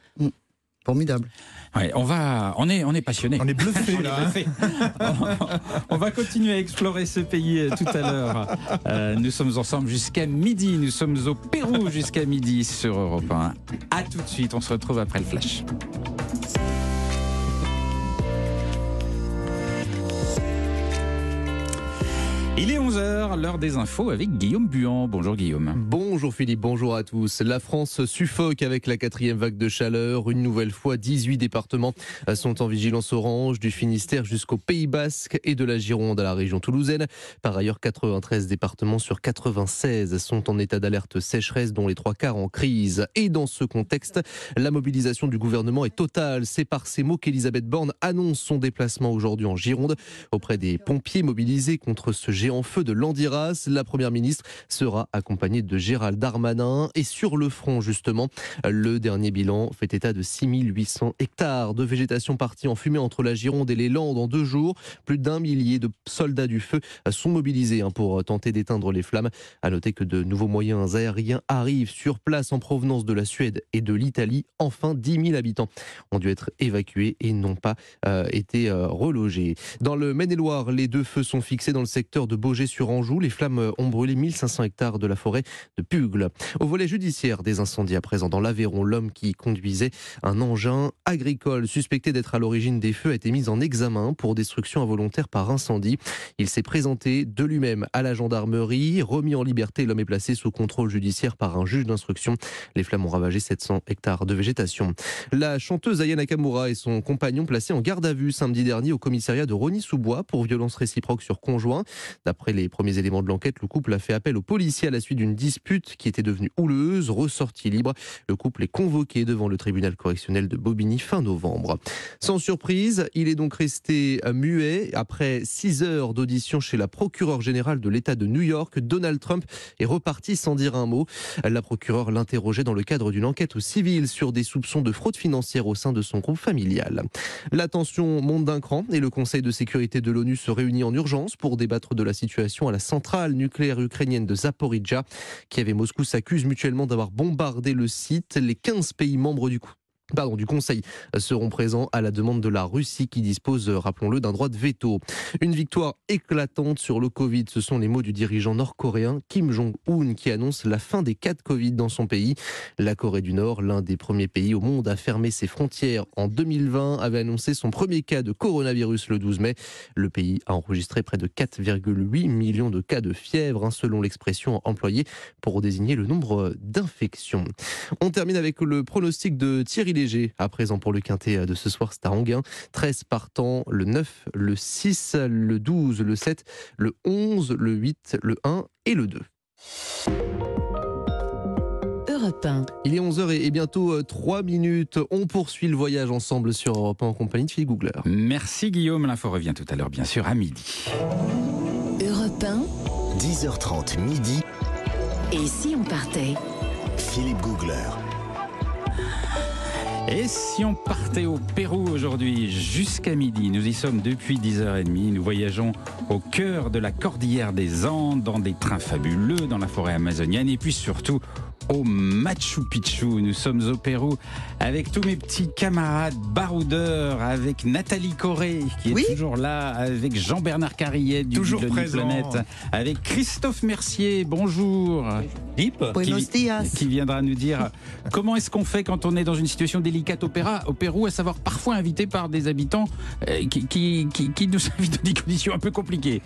Formidable. Ouais, on va, on est, on est passionné. On est bluffé là. *laughs* on va continuer à explorer ce pays euh, tout à l'heure. Euh, nous sommes ensemble jusqu'à midi. Nous sommes au Pérou jusqu'à midi sur Europe 1. À tout de suite. On se retrouve après le flash. Il est 11h, l'heure des infos avec Guillaume Buan. Bonjour Guillaume. Bonjour Philippe, bonjour à tous. La France suffoque avec la quatrième vague de chaleur. Une nouvelle fois, 18 départements sont en vigilance orange, du Finistère jusqu'au Pays Basque et de la Gironde à la région toulousaine. Par ailleurs, 93 départements sur 96 sont en état d'alerte sécheresse, dont les trois quarts en crise. Et dans ce contexte, la mobilisation du gouvernement est totale. C'est par ces mots qu'Elisabeth Borne annonce son déplacement aujourd'hui en Gironde auprès des pompiers mobilisés contre ce géant feu de Landiras. La première ministre sera accompagnée de Gérald Darmanin. Et sur le front, justement, le dernier bilan fait état de 6800 hectares de végétation partie en fumée entre la Gironde et les Landes en deux jours. Plus d'un millier de soldats du feu sont mobilisés hein, pour tenter d'éteindre les flammes. À noter que de nouveaux moyens aériens arrivent sur place en provenance de la Suède et de l'Italie. Enfin, 10 000 habitants ont dû être évacués et n'ont pas euh, été euh, relogés. Dans le Maine-et-Loire, les deux feux sont fixés dans le secteur de Beaugé-sur-Anjou. Les flammes ont brûlé 1500 hectares de la forêt de Pugle. Au volet judiciaire des incendies à présent dans l'Aveyron, l'homme qui conduisait un engin agricole suspecté d'être à l'origine des feux a été mis en examen pour destruction involontaire par incendie. Il s'est présenté de lui-même à la gendarmerie, remis en liberté. L'homme est placé sous contrôle judiciaire par un juge d'instruction. Les flammes ont ravagé 700 hectares de végétation. La chanteuse Aya Nakamura et son compagnon placés en garde à vue samedi dernier au commissariat de Rony-sous-Bois pour violence réciproque sur conjoint. D'après les premiers éléments de l'enquête, le couple a fait appel aux policiers à la suite d'une dispute qui était devenue houleuse. Ressorti libre, le couple est convoqué devant le tribunal correctionnel de Bobigny fin novembre. Sans surprise, il est donc resté muet. Après six heures d'audition chez la procureure générale de l'État de New York, Donald Trump est reparti sans dire un mot. La procureure l'interrogeait dans le cadre d'une enquête civile sur des soupçons de fraude financière au sein de son groupe familial. La tension monte d'un cran et le Conseil de sécurité de l'ONU se réunit en urgence pour débattre de la situation à la centrale nucléaire ukrainienne de Zaporizhia. Kiev et Moscou s'accusent mutuellement d'avoir bombardé le site. Les 15 pays membres du du Conseil seront présents à la demande de la Russie qui dispose, rappelons-le, d'un droit de veto. Une victoire éclatante sur le Covid, ce sont les mots du dirigeant nord-coréen Kim Jong-un qui annonce la fin des cas de Covid dans son pays. La Corée du Nord, l'un des premiers pays au monde à fermer ses frontières en 2020, avait annoncé son premier cas de coronavirus le 12 mai. Le pays a enregistré près de 4,8 millions de cas de fièvre, hein, selon l'expression employée pour désigner le nombre d'infections. On termine avec le pronostic de Thierry Léger, à présent pour le quintet de ce soir, c'est à Anguin. 13 partants, le 9, le 6, le 12, le 7, le 11, le 8, le 1 et le 2. Europe 1. Il est 11h et bientôt 3 minutes. On poursuit le voyage ensemble sur Europe 1 en compagnie de Philippe Googler. Merci Guillaume, l'info revient tout à l'heure bien sûr à midi. Europe 1. 10h30 midi. Et si on partait? Philippe Googler. Et si on partait au Pérou aujourd'hui jusqu'à midi Nous y sommes depuis 10h30. Nous voyageons au cœur de la cordillère des Andes, dans des trains fabuleux, dans la forêt amazonienne et puis surtout au Machu Picchu. Nous sommes au Pérou avec tous mes petits camarades baroudeurs, avec Nathalie Corré qui est toujours là, avec Jean-Bernard Carillet du Toujours de présent. Planète, avec Christophe Mercier. Bonjour. Buenos qui, dias. qui viendra nous dire *laughs* comment est-ce qu'on fait quand on est dans une situation délicate au, Péra- au Pérou, à savoir parfois invité par des habitants euh, qui, qui, qui- qui nous *laughs* invitent dans des conditions un peu compliquées?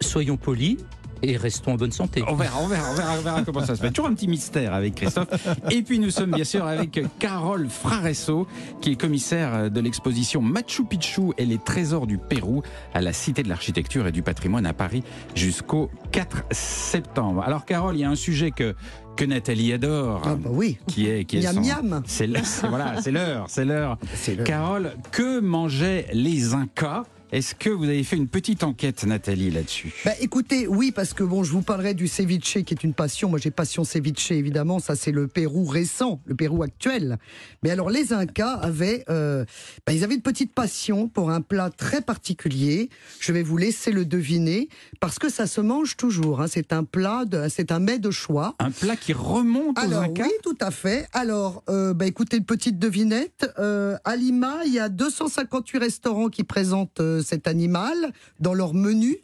Soyons polis et restons en bonne santé. On verra, on verra, on verra, on verra comment ça se fait. Toujours un petit mystère avec Christophe. *laughs* Et puis nous sommes bien sûr avec Carole Fraresso, qui est commissaire de l'exposition Machu Picchu et les trésors du Pérou à la Cité de l'Architecture et du Patrimoine à Paris jusqu'au 4 septembre. Alors Carole, il y a un sujet que que Nathalie adore, Ah bah oui. qui est qui est Miam son- miam. C'est l'heure, c'est- voilà, c'est l'heure, c'est l'heure. Carole, que mangeaient les Incas Est-ce que vous avez fait une petite enquête, Nathalie, là-dessus? Bah, écoutez, oui, parce que bon, je vous parlerai du ceviche qui est une passion. Moi, j'ai passion ceviche, évidemment. Ça, c'est le Pérou récent, le Pérou actuel. Mais alors, les Incas avaient, euh, bah, ils avaient une petite passion pour un plat très particulier. Je vais vous laisser le deviner parce que ça se mange toujours. hein. C'est un plat, c'est un mets de choix. Un plat qui remonte aux Alors Incas? oui, tout à fait. Alors, euh, bah, écoutez, une petite devinette. Euh, à Lima, il y a 258 restaurants qui présentent cet animal dans leur menu.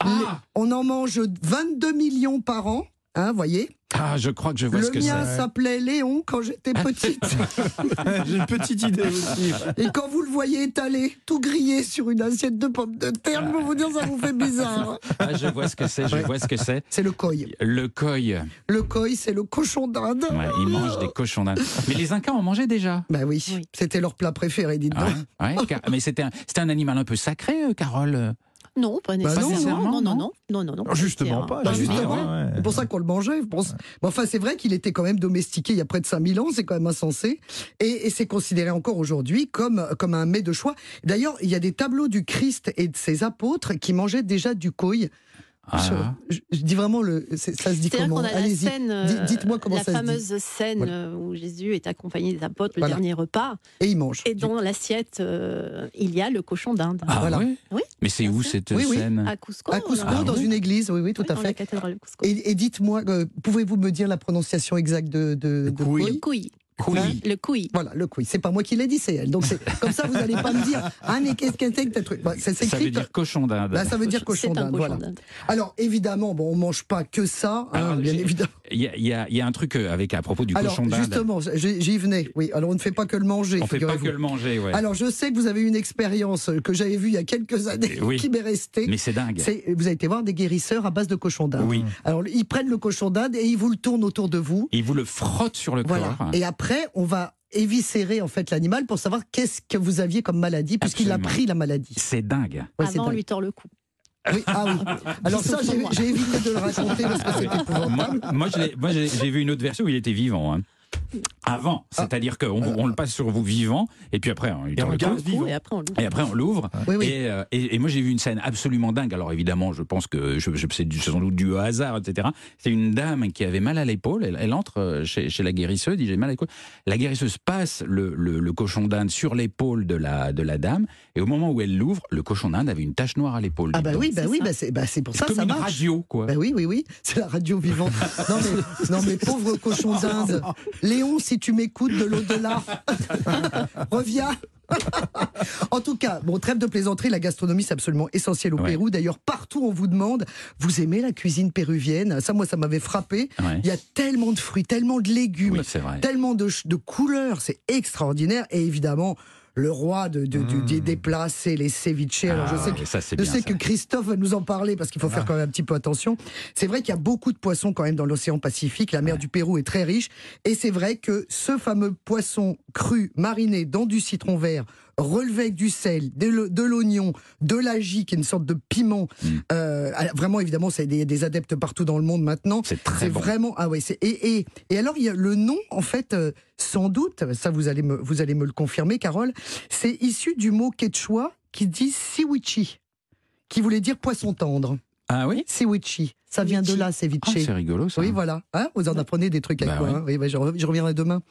Ah on en mange 22 millions par an. Hein, voyez Ah, je crois que je vois Le ce que mien c'est. s'appelait Léon quand j'étais *laughs* petite. *laughs* J'ai une petite idée aussi. Et quand vous le voyez étalé, tout grillé sur une assiette de pommes de terre, je peux vous dire, ça vous fait bizarre. Ah, je vois ce que c'est, je vois ce que c'est. C'est le koi. Le koi. Le koi, c'est le cochon d'Inde. Ouais, ils mangent des cochons d'Inde. Mais les Incas en mangeaient déjà. Bah oui, c'était leur plat préféré, dites donc. Ah, ouais, car- mais c'était un, c'était un animal un peu sacré, euh, Carole. Non, pas Bah non, nécessairement. non, non, non, non, non, non, non. Justement pas. Bah, justement. ouais. c'est pour ça qu'on le mangeait, je pense. Mais enfin, c'est vrai qu'il était quand même domestiqué il y a près de 5000 ans, c'est quand même insensé. Et, et c'est considéré encore aujourd'hui comme, comme un mets de choix. D'ailleurs, il y a des tableaux du Christ et de ses apôtres qui mangeaient déjà du koi. Ah. Je, je dis vraiment, le, c'est- ça se dit C'est-à-dire comment qu'on a la Allez-y, euh, dites-moi comment la ça se dit. fameuse scène Voilà. où Jésus est accompagné des apôtres, le Voilà. dernier repas, Et il mange. et dans l'assiette, euh, il y a le cochon d'Inde. Ah, Voilà. ouais Oui. Mais c'est où cette Oui, oui. scène À Cusco. À Cusco, dans oui. une église, oui, oui, tout Oui, à dans la fait. cathédrale de Cusco. Et, et dites-moi, euh, pouvez-vous me dire la prononciation exacte de, de, de couille couille. Couille. Hein, Le couille. Voilà, le couille. C'est pas moi qui l'ai dit, c'est elle. Donc c'est comme ça, vous n'allez pas me dire ah mais qu'est-ce que c'est que truc Bah, Ça Ça veut dire cochon d'Inde. Là, ça veut dire cochon d'Inde. Voilà. Alors évidemment, bon, on mange pas que ça, hein, Alors, bien évidemment. Il y a, il y y a un truc euh, avec à propos du Alors cochon d'Inde. justement, j'y venais. Oui. Alors on ne fait pas que le manger. On fait pas que le manger, ouais. Alors je sais que vous avez une expérience que j'avais vue il y a quelques années Oui. qui m'est restée. Mais c'est dingue. Vous avez été voir des guérisseurs à base de cochon d'Inde. Oui. Alors ils prennent le cochon d'Inde et ils vous le tournent autour de vous. Il vous le frotte sur le Voilà. corps. Et après, on va éviscérer en fait l'animal pour savoir qu'est-ce que vous aviez comme maladie, puisqu'il a pris la maladie. C'est dingue. Ouais, c'est Avant, on lui tord le cou. Oui, ah oui. Alors ça, j'ai évité de le raconter parce que c'était épouvantable. Moi, moi, j'ai vu une autre version où il était vivant. hein. Avant, Ah. c'est-à-dire qu'on on le passe sur vous vivant, et puis après, on, lui Et on le garde vivant. Et après, on l'ouvre. Et après, on l'ouvre. Oui, oui. Et, euh, et- et moi, j'ai vu une scène absolument dingue. Alors, évidemment, je pense que je, je- c'est du- sans doute dû au hasard, etc. C'est une dame qui avait mal à l'épaule. Elle, elle entre euh, chez, chez la guérisseuse, dit J'ai mal à l'épaule. La guérisseuse passe le, le- le cochon d'Inde sur l'épaule de la, de la dame. Et au moment où elle l'ouvre, le cochon d'Inde avait une tache noire à l'épaule. Ah bah oui, bah C'est oui, ça. bah c'est bah c'est pour ça comme ça une marche. radio, quoi. Bah oui, oui, oui, c'est la radio vivante. *laughs* Non mais, non mais pauvre cochon d'Inde. *laughs* Léon, si tu m'écoutes de l'au-delà, *laughs* reviens. *laughs* en tout cas, bon, trêve de plaisanterie, la gastronomie c'est absolument essentiel au Ouais. Pérou. D'ailleurs, partout on vous demande, vous aimez la cuisine péruvienne? Ça, moi, ça m'avait frappé. Ouais. Il y a tellement de fruits, tellement de légumes, Oui, tellement de, de couleurs, c'est extraordinaire. Et évidemment, le roi de, de- plats, c'est les ceviches. Alors, je Ah, sais que ça, je bien, sais que Christophe va nous en parler parce qu'il faut faire quand même un petit peu attention. C'est vrai qu'il y a beaucoup de poissons quand même dans l'océan Pacifique. La mer du Pérou est très riche. Et c'est vrai que ce fameux poisson cru, mariné dans du citron vert, relevé avec du sel, de l'oignon, de l'ají, qui est une sorte de piment. Mm. euh, vraiment, évidemment, c'est des, des adeptes partout dans le monde maintenant. C'est très bon. vraiment. Ah ouais, c'est et, et, et alors, il y a le nom, en fait, euh, sans doute, ça vous allez me, vous allez me le confirmer, Carole, c'est issu du mot quechua qui dit siwichi, qui voulait dire poisson tendre. Ah oui Siwichi. Ça vient de là, ceviche. Ah, C'est rigolo, ça. Oui, voilà. Hein, vous en apprenez des trucs avec Bah moi. oui. hein. Oui, bah, je, re- je reviendrai demain.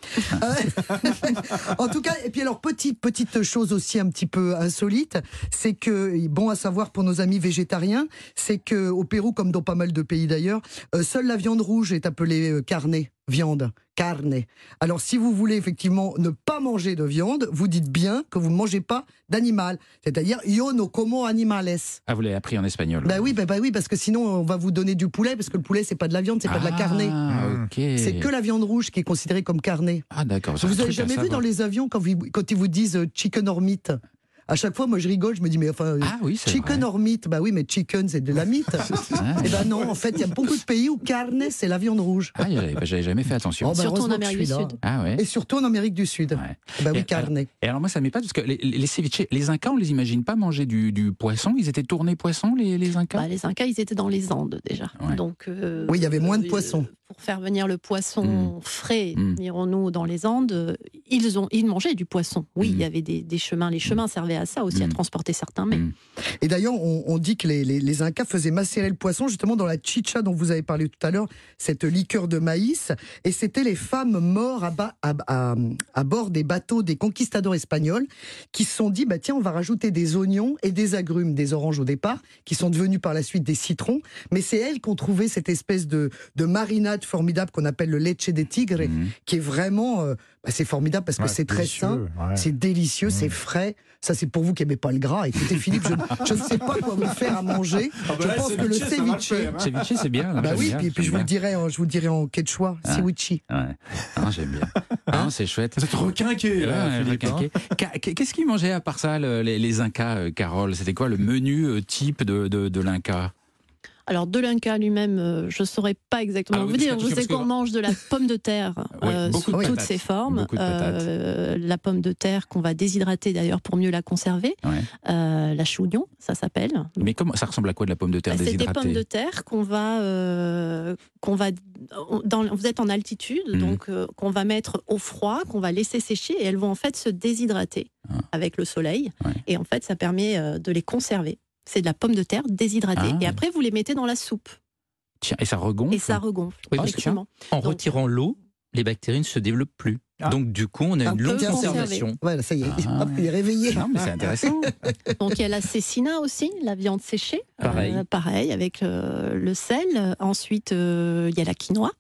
Euh, *laughs* en tout cas, et puis alors, petite, petite chose aussi un petit peu insolite, c'est que, bon à savoir pour nos amis végétariens, c'est que au Pérou, comme dans pas mal de pays d'ailleurs, euh, seule la viande rouge est appelée euh, carne, viande, carne. Alors, si vous voulez effectivement ne pas manger de viande, vous dites bien que vous ne mangez pas d'animal. C'est-à-dire, yo no como animales. Ah, vous l'avez appris en espagnol. Bah oui, bah, bah oui, parce que sinon on va vous donner du poulet, parce que le poulet c'est pas de la viande, c'est pas de la carne. Ah, ok. C'est que la viande rouge qui est considérée comme carne. Ah, d'accord. Vous avez jamais vu dans les avions quand, vous- quand ils vous disent euh, chicken or meat? À chaque fois, moi je rigole, je me dis mais enfin, euh, Ah oui, chicken vrai. or meat, bah oui, mais chicken c'est de la meat. *laughs* Et ben non, en fait, il y a beaucoup de pays où carne c'est la viande rouge. Ah, j'avais j'avais jamais fait attention. Oh, bah, Surtout en Amérique du. Sud. Ah ouais. Et surtout en Amérique du Sud. Bah oui, Et carne. alors, et alors moi ça m'épate parce que les, les, les ceviches, les Incas on les imagine pas manger du, du poisson, ils étaient tournés poisson les, les Incas? Bah, les Incas, ils étaient dans les Andes déjà. Ouais. Donc, euh, Oui, il y avait moins de euh, poissons. Pour faire venir le poisson frais, Mm. dirons-nous, dans les Andes, euh, ils, ont, ils mangeaient du poisson. Oui, Mm. il y avait des, des chemins. Les chemins servaient à ça aussi, à Mm. transporter certains mets. Mm. Et d'ailleurs, on, on dit que les, les- les Incas faisaient macérer le poisson justement dans la chicha dont vous avez parlé tout à l'heure, cette liqueur de maïs. Et c'était les femmes mortes à, ba- à- à- à bord des bateaux des conquistadors espagnols qui se sont dit bah, tiens, on va rajouter des oignons et des agrumes, des oranges au départ, qui sont devenus par la suite des citrons. Mais c'est elles qui ont trouvé cette espèce de, de marinade formidable qu'on appelle le leche des tigres, qui est vraiment. euh, bah, c'est formidable parce que Ouais, c'est très sain, ouais. c'est délicieux, c'est frais. Ça, c'est pour vous qui n'aimez pas le gras. Écoutez, Philippe, je, je ne sais pas quoi vous faire à manger. Ah bah je là, pense que le ceviche, le ceviche. hein. Ceviche, c'est bien. là, Bah oui, bien, puis, puis je vous le dirai, en- je vous le dirai en quechua, Ah. ceviche. Ouais. Ah, j'aime bien. Ah, c'est chouette. Vous êtes requinqué, là, Philippe. Ca- Qu'est-ce qu'ils mangeaient à part ça, le- les, les Incas, euh, Carole? C'était quoi le menu euh, type de, de, de l'Inca? Alors, de l'Inca lui-même, euh, je ne saurais pas exactement Ah vous dire. Je sais qu'on mange de la *laughs* pomme de terre Ouais, euh, sous toutes patates. ses formes. Euh, la pomme de terre qu'on va déshydrater d'ailleurs pour mieux la conserver. Ouais. Euh, la chougnon, ça s'appelle. Mais comment ça ressemble à quoi de la pomme de terre Bah, C'est des déshydratée pommes de terre qu'on va, qu'on va dans, vous êtes en altitude, Mhm. donc qu'on va mettre au froid, qu'on va laisser sécher, et elles vont en fait se déshydrater Ah. avec le soleil. Et en fait, ça permet de les conserver. C'est de la pomme de terre déshydratée. Ah. Et après, vous les mettez dans la soupe. Tiens, et ça regonfle Et ça regonfle. Oui, parce que effectivement. en Donc- retirant l'eau, les bactéries ne se développent plus. Donc du coup, on a Un une longue conservation. Voilà, ça y est, Ah, hop, il est réveillé. Non, mais c'est intéressant. *laughs* Donc il y a la cécina aussi, la viande séchée. Pareil. Euh, pareil, avec euh, le sel. Ensuite, euh, il y a la quinoa.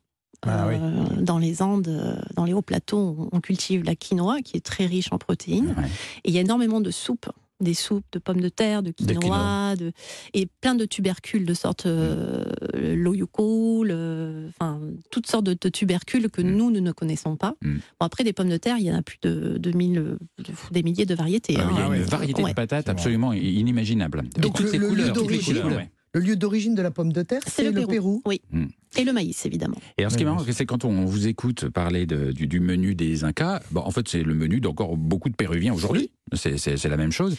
Ah oui. Euh, Dans les Andes, dans les hauts plateaux, on- on cultive la quinoa qui est très riche en protéines. Ouais. Et il y a énormément de soupes. Des soupes de pommes de terre, de quinoa, quinoa. de- et plein de tubercules de sorte euh, l'oyuco, le- enfin toutes sortes de, de tubercules que nous, nous ne connaissons pas. Mm. Bon, après, des pommes de terre, il y en a plus de, de mille, de- des milliers de variétés. Ah oui, il y a hein. une variété Ouais. de patates absolument inimaginable. Donc toutes le, ces le lieu couleurs, toutes les couleurs, ouais. Le lieu d'origine de la pomme de terre, c'est le, Pérou. Oui. Mm. Et le maïs, évidemment. Et alors, ce qui est marrant, c'est quand on vous écoute parler de- du, du menu des Incas, bon, en fait, c'est le menu d'encore beaucoup de Péruviens aujourd'hui. C'est- la même chose.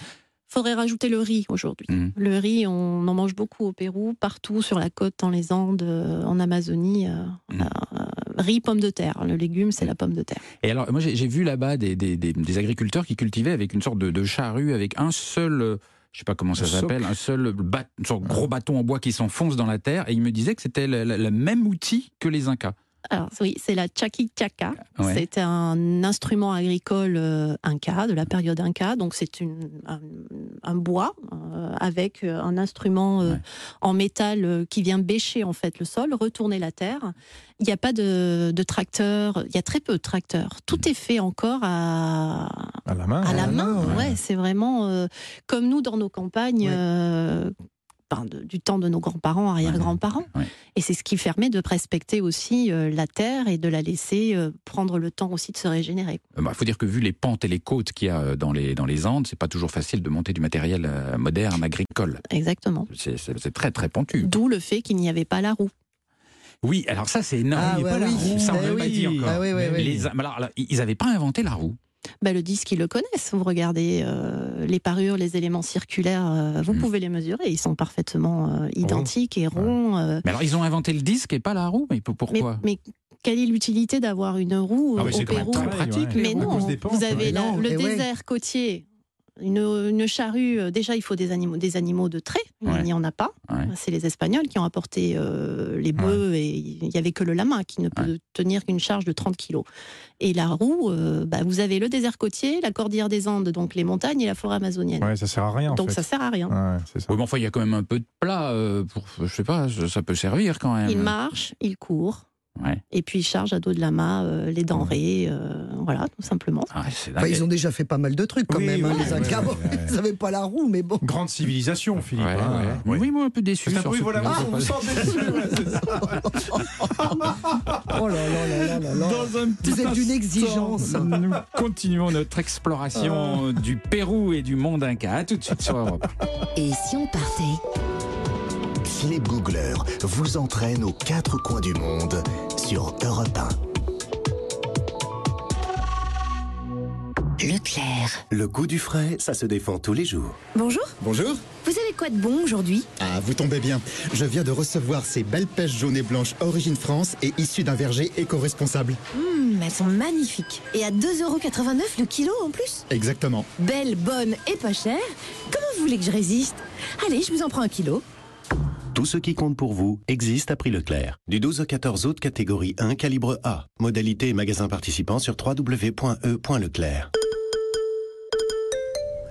faudrait rajouter le riz aujourd'hui. Mhm. Le riz, on en mange beaucoup au Pérou, partout sur la côte, dans les Andes, euh, en Amazonie. euh, riz, pomme de terre. Le légume, c'est la pomme de terre. Et alors, moi, j'ai j'ai vu là-bas des, des- des- des agriculteurs qui cultivaient avec une sorte de, de charrue, avec un seul, euh, je sais pas comment ça s'appelle, un seul bat, gros bâton en bois qui s'enfonce dans la terre. Et ils me disaient que c'était le, le- le même outil que les Incas. Alors oui, c'est la chaquichaca. Ouais. C'est un instrument agricole euh, inca, de la période inca. Donc c'est un, un bois euh, avec euh, un instrument euh, en métal euh, qui vient bêcher en fait le sol, retourner la terre. Il n'y a pas de, de tracteur, il y a très peu de tracteurs. Tout est fait encore à, À la main. à la main. ouais. Ouais, c'est vraiment euh, comme nous dans nos campagnes. Euh, enfin, de- du temps de nos grands-parents, arrière-grands-parents. Et c'est ce qui permet de respecter aussi euh, la terre et de la laisser euh, prendre le temps aussi de se régénérer. Il faut dire que vu les pentes et les côtes qu'il y a euh, dans les, dans les Andes, c'est pas toujours facile de monter du matériel euh, moderne agricole. Exactement. C'est très très pentu. D'où le fait qu'il n'y avait pas la roue. Oui, alors ça c'est énorme. Ah, Il ouais, pas la roue, ça on Eh ne pas oui. dit encore. Ah, oui, oui, oui. Les- alors, ils n'avaient pas inventé la roue. Bah, le disque, ils le connaissent. Vous regardez euh, les parures, les éléments circulaires, euh, vous pouvez les mesurer. Ils sont parfaitement euh, identiques et ronds. euh, Mais alors ils ont inventé le disque et pas la roue, mais pourquoi? mais quelle est l'utilité d'avoir une roue Ah, au Pérou? très pratique, Mais non, vous avez ouais. la- Non, le ouais. désert côtier. Une, une charrue, euh, déjà il faut des animaux, des animaux de trait, Ouais. il n'y en a pas. Ouais. C'est les Espagnols qui ont apporté euh, les bœufs et il n'y avait que le lama qui ne peut tenir qu'une charge de 30 kilos. Et la roue, euh, bah, vous avez le désert côtier, la cordillère des Andes, donc les montagnes et la forêt amazonienne. Ouais, ça sert à rien. en donc fait. ça sert à rien. Ça. Oui, mais enfin, il y a quand même un peu de plat euh, pour, je sais pas, ça ça peut servir quand même. Il marche, il court. Ouais. Et puis il charge à dos de lama euh, les denrées, euh, voilà, tout simplement. Ah, Enfin, ils ont déjà fait pas mal de trucs quand Oui, même, hein, oui, les Incas. Ils n'avaient pas la roue, mais bon. Grande civilisation, Philippe. Ouais, hein. ouais. Oui, moi un peu déçu. Sur voilà, ah, on vous sent déçu, ouais, c'est ça. *laughs* Oh là là là là là là. Dans un petit Vous êtes d'une exigence. Nous continuons notre exploration du Pérou et du monde inca. À tout de suite sur Europe. Et si on partait? Philippe Googler vous entraîne aux quatre coins du monde sur Europe 1. Leclerc. Le goût du frais, ça se défend tous les jours. Bonjour. Bonjour. Vous avez quoi de bon aujourd'hui? Ah, vous tombez bien. Je viens de recevoir ces belles pêches jaunes et blanches Origine France et issues d'un verger éco-responsable. Hum, elles sont magnifiques. Et à 2,89€ le kilo en plus? Exactement. Belle, bonne et pas chère. Comment vous voulez que je résiste? Allez, je vous en prends un kilo. Tout ce qui compte pour vous existe à prix Leclerc. Du 12 au 14 août, catégorie 1, calibre A. Modalité et magasin participant sur www.e.leclerc.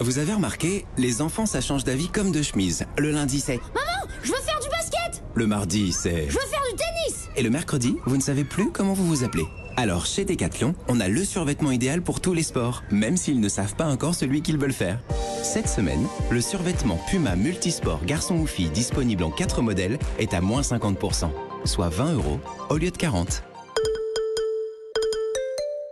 Vous avez remarqué, les enfants ça change d'avis comme de chemise. Le lundi c'est, Maman, je veux faire du basket le mardi c'est, Je veux faire du tennis et le mercredi, vous ne savez plus comment vous vous appelez. Alors chez Decathlon, on a le survêtement idéal pour tous les sports, même s'ils ne savent pas encore celui qu'ils veulent faire. Cette semaine, le survêtement Puma Multisport garçon ou fille disponible en 4 modèles est à moins 50%, soit 20 euros au lieu de 40.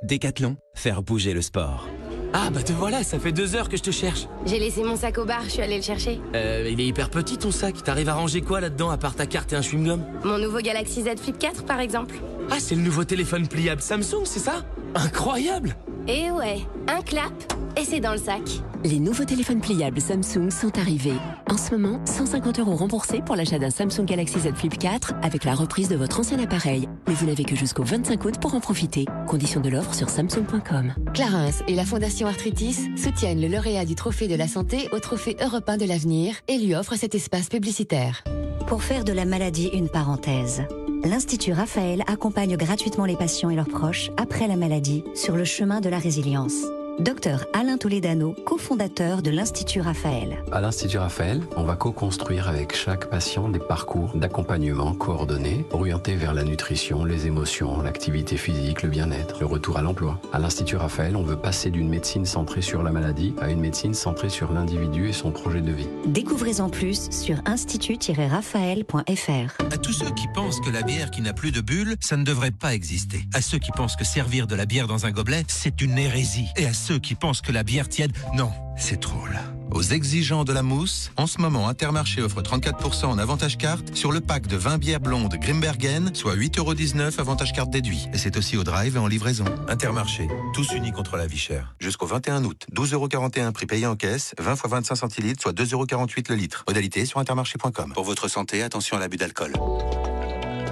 Décathlon, faire bouger le sport. Ah bah te voilà, ça fait deux heures que je te cherche. J'ai laissé mon sac au bar, je suis allée le chercher. Euh, il est hyper petit ton sac. T'arrives à ranger quoi là-dedans à part ta carte et un chewing-gum? Mon nouveau Galaxy Z Flip 4 par exemple. Ah, c'est le nouveau téléphone pliable Samsung, c'est ça? Incroyable Et ouais, un clap et c'est dans le sac. Les nouveaux téléphones pliables Samsung sont arrivés. En ce moment, 150 euros remboursés pour l'achat d'un Samsung Galaxy Z Flip 4 avec la reprise de votre ancien appareil. Mais vous n'avez que jusqu'au 25 août pour en profiter. Conditions de l'offre sur samsung.com. Clarins et la Fondation Arthritis soutiennent le lauréat du Trophée de la Santé au Trophée européen de l'avenir et lui offrent cet espace publicitaire. Pour faire de la maladie une parenthèse, l'Institut Raphaël accompagne gratuitement les patients et leurs proches après la maladie sur le chemin de la résilience. Docteur Alain Toledano, cofondateur de l'Institut Raphaël. À l'Institut Raphaël, on va co-construire avec chaque patient des parcours d'accompagnement coordonnés, orientés vers la nutrition, les émotions, l'activité physique, le bien-être, le retour à l'emploi. À l'Institut Raphaël, on veut passer d'une médecine centrée sur la maladie à une médecine centrée sur l'individu et son projet de vie. Découvrez en plus sur institut-raphaël.fr. À tous ceux qui pensent que la bière qui n'a plus de bulles, ça ne devrait pas exister. À ceux qui pensent que servir de la bière dans un gobelet, c'est une hérésie. Et à ceux qui pensent que la bière tiède, non, c'est trop là. Aux exigeants de la mousse, en ce moment, Intermarché offre 34% en avantage carte sur le pack de 20 bières blondes Grimbergen, soit 8,19€ avantage carte déduit. Et c'est aussi au drive et en livraison. Intermarché, tous unis contre la vie chère. Jusqu'au 21 août, 12,41€ prix payé en caisse, 20 x 25 centilitres, soit 2,48€ le litre. Modalité sur intermarché.com. Pour votre santé, attention à l'abus d'alcool.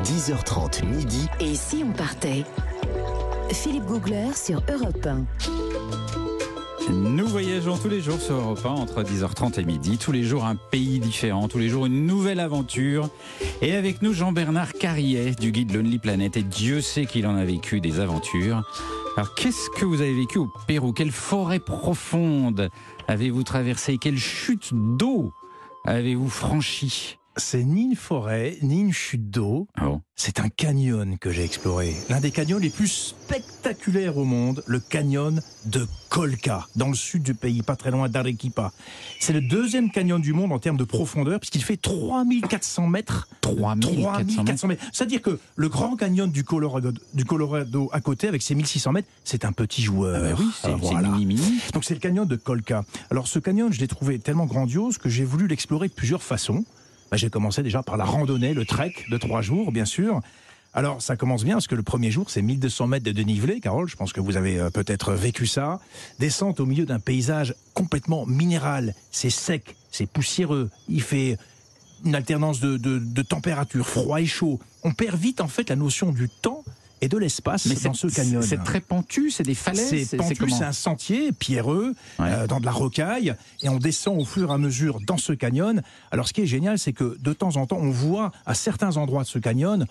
10h30 midi. Et si on partait? Philippe Googler sur Europe 1. Nous voyageons tous les jours sur Europe 1 entre 10h30 et midi. Tous les jours un pays différent, tous les jours une nouvelle aventure. Et avec nous Jean-Bernard Carrier du guide Lonely Planet. Et Dieu sait qu'il en a vécu des aventures. Alors qu'est-ce que vous avez vécu au Pérou? Quelle forêt profonde avez-vous traversé Quelle chute d'eau avez-vous franchie? C'est ni une forêt, ni une chute d'eau. C'est un canyon que j'ai exploré. L'un des canyons les plus spectaculaires au monde, le canyon de Colca, dans le sud du pays, pas très loin d'Arequipa. C'est le deuxième canyon du monde en termes de profondeur, puisqu'il fait 3400 mètres. 3400 mètres. C'est-à-dire que le grand canyon du Colorado, du Colorado à côté, avec ses 1600 mètres, c'est un petit joueur. Ah bah oui, c'est- Ah, c'est mini-mini. Donc c'est le canyon de Colca. Alors ce canyon, je l'ai trouvé tellement grandiose que j'ai voulu l'explorer de plusieurs façons. Bah, j'ai commencé déjà par la randonnée, le trek de trois jours, bien sûr. Alors, ça commence bien parce que le premier jour, c'est 1200 mètres de dénivelé. Carole, je pense que vous avez euh, peut-être vécu ça. Descente au milieu d'un paysage complètement minéral. C'est sec, c'est poussiéreux. Il fait une alternance de, de, de température, froid et chaud. On perd vite, en fait, la notion du temps et de l'espace dans c'est- ce canyon. c'est très pentu, c'est des falaises, c'est- pentu, c'est un sentier pierreux euh, dans de la rocaille et on descend au fur et à mesure dans ce canyon. Alors ce qui est génial, c'est que de temps en temps, on voit à certains endroits de ce canyon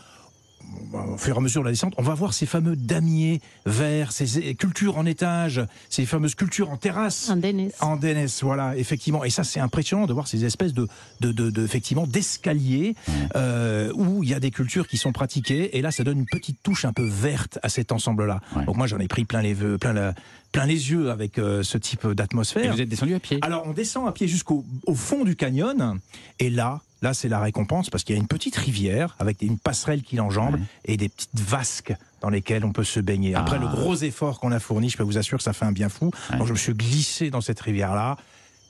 au fur et à mesure de la descente, on va voir ces fameux damiers verts, ces cultures en étage, ces fameuses cultures en terrasse. Andenes. Andenes, voilà, effectivement. Et ça, c'est impressionnant de voir ces espèces de, de, de- de- effectivement, d'escaliers euh, où il y a des cultures qui sont pratiquées. Et là, ça donne une petite touche un peu verte à cet ensemble-là. Donc moi, j'en ai pris plein les, vœux- plein la- plein les yeux avec euh, ce type d'atmosphère. Et vous êtes descendu à pied? Alors, on descend à pied jusqu'au au fond du canyon. Et là, là, c'est la récompense parce qu'il y a une petite rivière avec une passerelle qui l'enjambe et des petites vasques dans lesquelles on peut se baigner. Après Ah. le gros effort qu'on a fourni, je peux vous assurer que ça fait un bien fou. Donc, je me suis glissé dans cette rivière-là.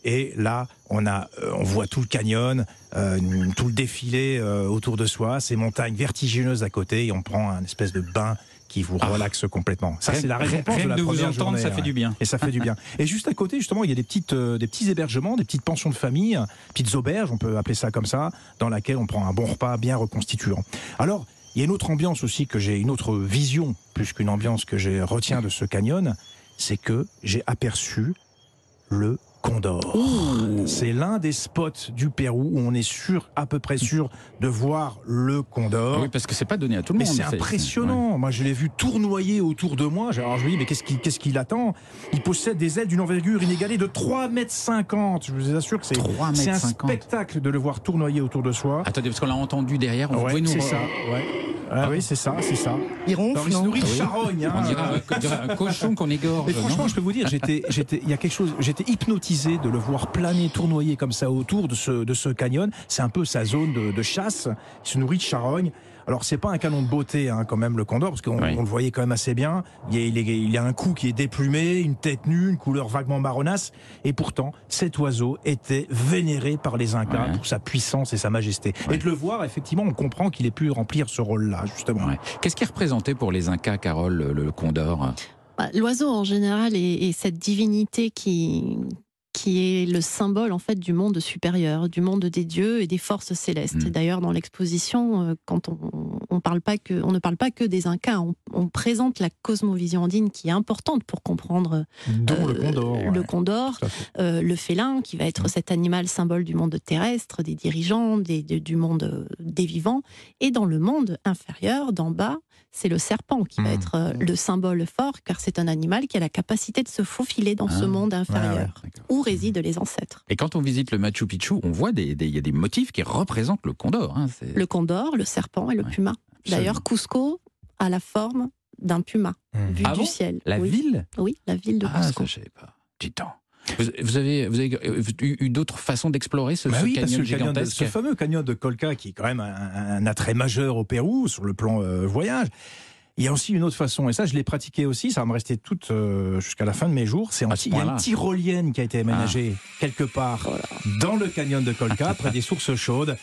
Et là, on, a, euh, on voit tout le canyon, euh, tout le défilé euh, autour de soi, ces montagnes vertigineuses à côté, et on prend un espèce de bain qui vous relaxe complètement. Ça, Ah. C'est la récompense rien de la de vous entendre, journée, ça fait du bien. Et ça fait du bien. *laughs* Et juste à côté, justement, il y a des, petites, euh, des petits hébergements, des petites pensions de famille, petites auberges, on peut appeler ça comme ça, dans laquelle on prend un bon repas bien reconstituant. Alors, il y a une autre ambiance aussi que j'ai, une autre vision, plus qu'une ambiance que je retiens de ce canyon, c'est que j'ai aperçu le Condor. C'est l'un des spots du Pérou où on est sûr, à peu près sûr, de voir le Condor. Oui, parce que c'est pas donné à tout le Mais monde. c'est impressionnant. Moi, je l'ai vu tournoyer autour de moi. Alors, je me dis, mais qu'est-ce qui, qu'est-ce qui l'attend Il possède des ailes d'une envergure inégalée de 3,50 m. Je vous assure que c'est, 3,50 c'est un spectacle de le voir tournoyer autour de soi. Attendez, parce qu'on l'a entendu derrière. Vous Ouais, pouvez nous c'est ça. ouais. Ah oui, c'est ça, c'est ça. Il ronfle, Alors, il se nourrit de charogne. hein. On dirait un- cochon qu'on égorge. Mais franchement, non je peux vous dire, j'étais, j'étais, il y a quelque chose, j'étais hypnotisé de le voir planer, tournoyer comme ça autour de ce, de ce canyon. C'est un peu sa zone de, de chasse. Il se nourrit de charogne. Alors c'est pas un canon de beauté hein, quand même le Condor parce qu'on on le voyait quand même assez bien. Il y, a, il, est- il y a un cou qui est déplumé, une tête nue, une couleur vaguement marronasse et pourtant cet oiseau était vénéré par les Incas pour sa puissance et sa majesté. Et de le voir effectivement, on comprend qu'il ait pu remplir ce rôle-là justement. Qu'est-ce qui représentait pour les Incas, Carole, le, le condor? Bah, L'oiseau en général est, est cette divinité qui qui est le symbole en fait du monde supérieur, du monde des dieux et des forces célestes. Et D'ailleurs, dans l'exposition, euh, quand on, on parle pas que, on ne parle pas que des Incas, on, on présente la cosmovision andine qui est importante pour comprendre Dont le euh, condor. ouais. le condor, euh, le félin, qui va être cet animal symbole du monde terrestre, des dirigeants, des- du monde euh, des vivants. Et dans le monde inférieur, d'en bas, c'est le serpent qui va être euh, le symbole fort, car c'est un animal qui a la capacité de se faufiler dans ce Ah. monde inférieur, Ouais, ouais, où résident les ancêtres. Et quand on visite le Machu Picchu, on voit des, des- il y a des motifs qui représentent le condor. hein, c'est- Le condor, le serpent et le puma. D'ailleurs, Cusco a la forme d'un puma, vu Ah du bon ciel. La Oui. ville Oui, la ville de Ah, Cusco. ça, je savais pas. Donc. Vous, vous avez, vous avez euh, eu, d'autres façons d'explorer ce, Bah ce oui, parce que canyon le canyon de- gigantesque ce fameux canyon de Colca, qui est quand même un, un attrait majeur au Pérou sur le plan euh, voyage. Il y a aussi une autre façon, et ça je l'ai pratiqué aussi, ça va me rester toute euh, jusqu'à la fin de mes jours. C'est en- il y a une tyrolienne qui a été aménagée quelque part dans le canyon de Colca, *laughs* près des sources chaudes.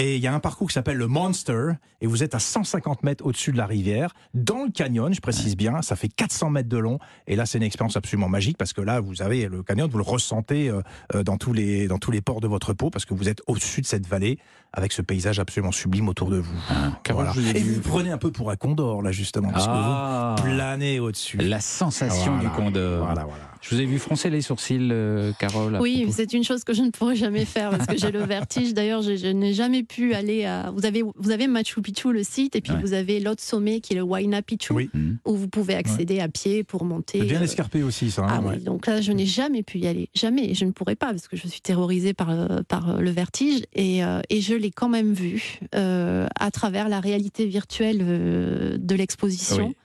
Et il y a un parcours qui s'appelle le Monster, et vous êtes à 150 mètres au-dessus de la rivière, dans le canyon, je précise bien, ça fait 400 mètres de long, et là c'est une expérience absolument magique, parce que là vous avez le canyon, vous le ressentez euh, euh, dans, tous les, dans tous les pores de votre peau, parce que vous êtes au-dessus de cette vallée, avec ce paysage absolument sublime autour de vous. Carole, Voilà. vous Et vous prenez un peu pour un condor, là justement, parce Ah. que vous planez au-dessus. La sensation Voilà. du condor. Voilà, voilà. Je vous ai vu froncer les sourcils, euh, Carole. Oui, c'est une chose que je ne pourrais jamais faire parce que j'ai le *laughs* vertige. D'ailleurs, je, je n'ai jamais pu aller à. Vous avez, vous avez Machu Picchu, le site, et puis Ouais. vous avez l'autre sommet qui est le Huayna Picchu, Oui. où vous pouvez accéder à pied pour monter. C'est bien euh, escarpé aussi, ça. hein, Ah ouais. oui, donc là, je n'ai jamais pu y aller. Jamais. Je ne pourrais pas parce que je suis terrorisée par, euh, par euh, le vertige. Et, euh, et je l'ai quand même vu euh, à travers la réalité virtuelle euh, de l'exposition. Oui.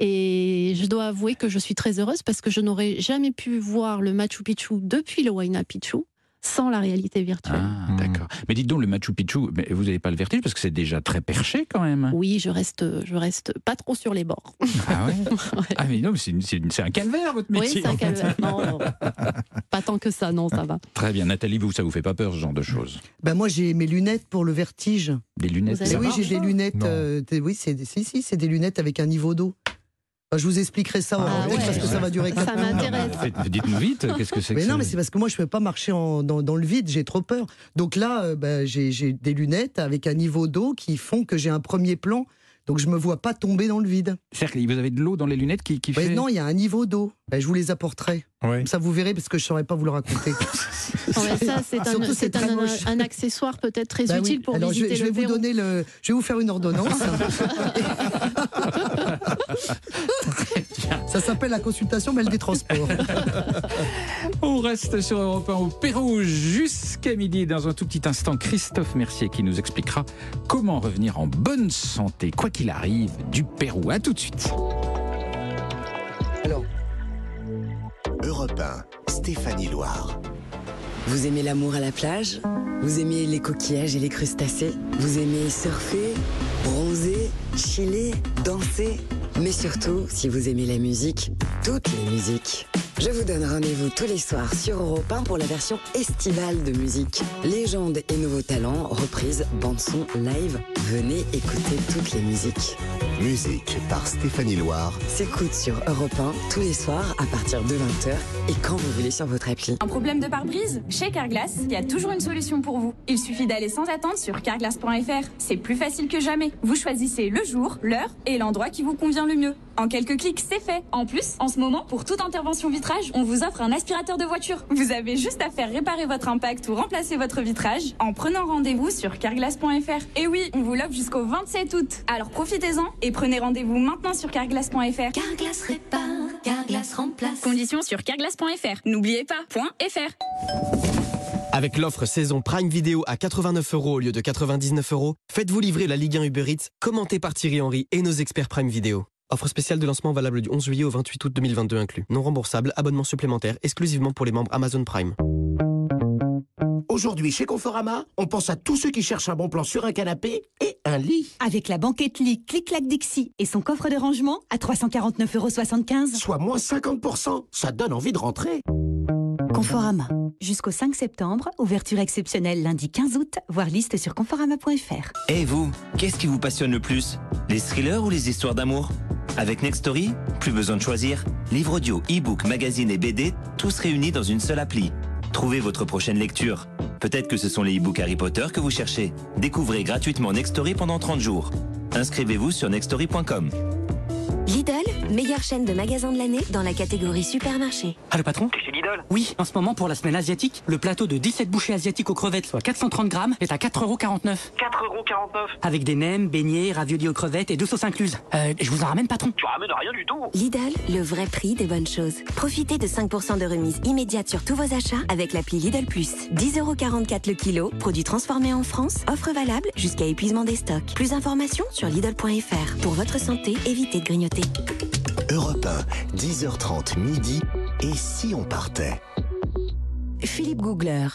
Et je dois avouer que je suis très heureuse parce que je n'aurais jamais pu voir le Machu Picchu depuis le Huayna Picchu sans la réalité virtuelle. Ah, d'accord. Mais dites donc, le Machu Picchu, mais vous n'avez pas le vertige parce que c'est déjà très perché quand même. Oui, je reste, je reste pas trop sur les bords. Ah ouais *laughs* Ah mais non, c'est un calvaire votre Oui, métier. c'est un calvaire. Non, non. pas tant que ça, non, ça va. Très bien, Nathalie, vous, ça vous fait pas peur ce genre de choses? Ben moi j'ai mes lunettes pour le vertige. Des lunettes oui, j'ai des lunettes. Non. euh, des- oui, c'est si si, c'est des lunettes avec un niveau d'eau. Enfin, je vous expliquerai ça en Ah antenne ouais. parce que ça va durer. Ça quatre minutes. m'intéresse. Dites-nous vite, qu'est-ce que c'est que Mais non, ça mais c'est parce que moi, je ne peux pas marcher en- dans, dans le vide, j'ai trop peur. Donc là, euh, ben, j'ai j'ai des lunettes avec un niveau d'eau qui font que j'ai un premier plan. Donc je me vois pas tomber dans le vide. C'est-à-dire que vous avez de l'eau dans les lunettes qui, qui fait... non, il y a un niveau d'eau. Ben, je vous les apporterai. Ça, vous verrez, parce que je ne saurais pas vous le raconter. *laughs* Non, mais ça, c'est Surtout, un, c'est un, accessoire peut-être très Bah oui. utile pour Alors, je vais, visiter je vais le vous Pérou. donner le, je vais vous faire une ordonnance. *laughs* *laughs* Ça s'appelle la consultation mail des transports. On reste sur Europe 1 au Pérou jusqu'à midi. Dans un tout petit instant, Christophe Mercier qui nous expliquera comment revenir en bonne santé, quoi qu'il arrive, du Pérou. À tout de suite. Europe 1, Stéphanie Loire. Vous aimez l'amour à la plage? Vous aimez les coquillages et les crustacés? Vous aimez surfer, bronzer, chiller, danser? Mais surtout, si vous aimez la musique, toutes les musiques. Je vous donne rendez-vous tous les soirs sur Europe 1 pour la version estivale de musique. Légendes et nouveaux talents, reprises, bande-son, live. Venez écouter toutes les musiques. Musique par Stéphanie Loire. S'écoute sur Europe 1 tous les soirs à partir de 20h et quand vous voulez sur votre appli. Un problème de pare-brise? Chez Carglass, il y a toujours une solution pour vous. Il suffit d'aller sans attendre sur carglass.fr. C'est plus facile que jamais. Vous choisissez le jour, l'heure et l'endroit qui vous convient le mieux. En quelques clics, c'est fait. En plus, en ce moment, pour toute intervention vitrage, on vous offre un aspirateur de voiture. Vous avez juste à faire réparer votre impact ou remplacer votre vitrage en prenant rendez-vous sur carglass.fr. Et oui, on vous l'offre jusqu'au 27 août. Alors profitez-en et prenez rendez-vous maintenant sur carglass.fr. Carglass répare, Carglass remplace. Conditions sur carglass.fr. N'oubliez pas, point .fr. Avec l'offre saison Prime Video à 89 euros au lieu de 99 euros, faites-vous livrer la Ligue 1 Uber Eats, commentée par Thierry Henry et nos experts Prime Video. Offre spéciale de lancement valable du 11 juillet au 28 août 2022 inclus. Non remboursable, abonnement supplémentaire exclusivement pour les membres Amazon Prime. Aujourd'hui, chez Conforama, on pense à tous ceux qui cherchent un bon plan sur un canapé et un lit. Avec la banquette lit Clic-Clac Dixie et son coffre de rangement à 349,75 euros. Soit moins 50%. Ça donne envie de rentrer. Conforama. Jusqu'au 5 septembre, ouverture exceptionnelle lundi 15 août, voir liste sur conforama.fr. Et vous, qu'est-ce qui vous passionne le plus? Les thrillers ou les histoires d'amour? Avec Nextory, plus besoin de choisir. Livre audio, e-book, magazine et BD, tous réunis dans une seule appli. Trouvez votre prochaine lecture. Peut-être que ce sont les e-books Harry Potter que vous cherchez. Découvrez gratuitement Nextory pendant 30 jours. Inscrivez-vous sur nextory.com. Lidl, meilleure chaîne de magasins de l'année dans la catégorie supermarché. Ah le patron T'es chez Lidl Oui, en ce moment pour la semaine asiatique, le plateau de 17 bouchées asiatiques aux crevettes, soit 430 grammes, est à 4,49€. 4,49€ Avec des nems, beignets, raviolis aux crevettes et deux sauces incluses. Euh, je vous en ramène patron Tu ramènes rien du tout Lidl, le vrai prix des bonnes choses. Profitez de 5% de remise immédiate sur tous vos achats avec l'appli Lidl Plus. 10,44€ le kilo, produit transformé en France, offre valable jusqu'à épuisement des stocks. Plus d'informations sur Lidl.fr. Pour votre santé, évitez de grignoter. Europe 1, 10h30 midi. Et si on partait? Philippe Googler.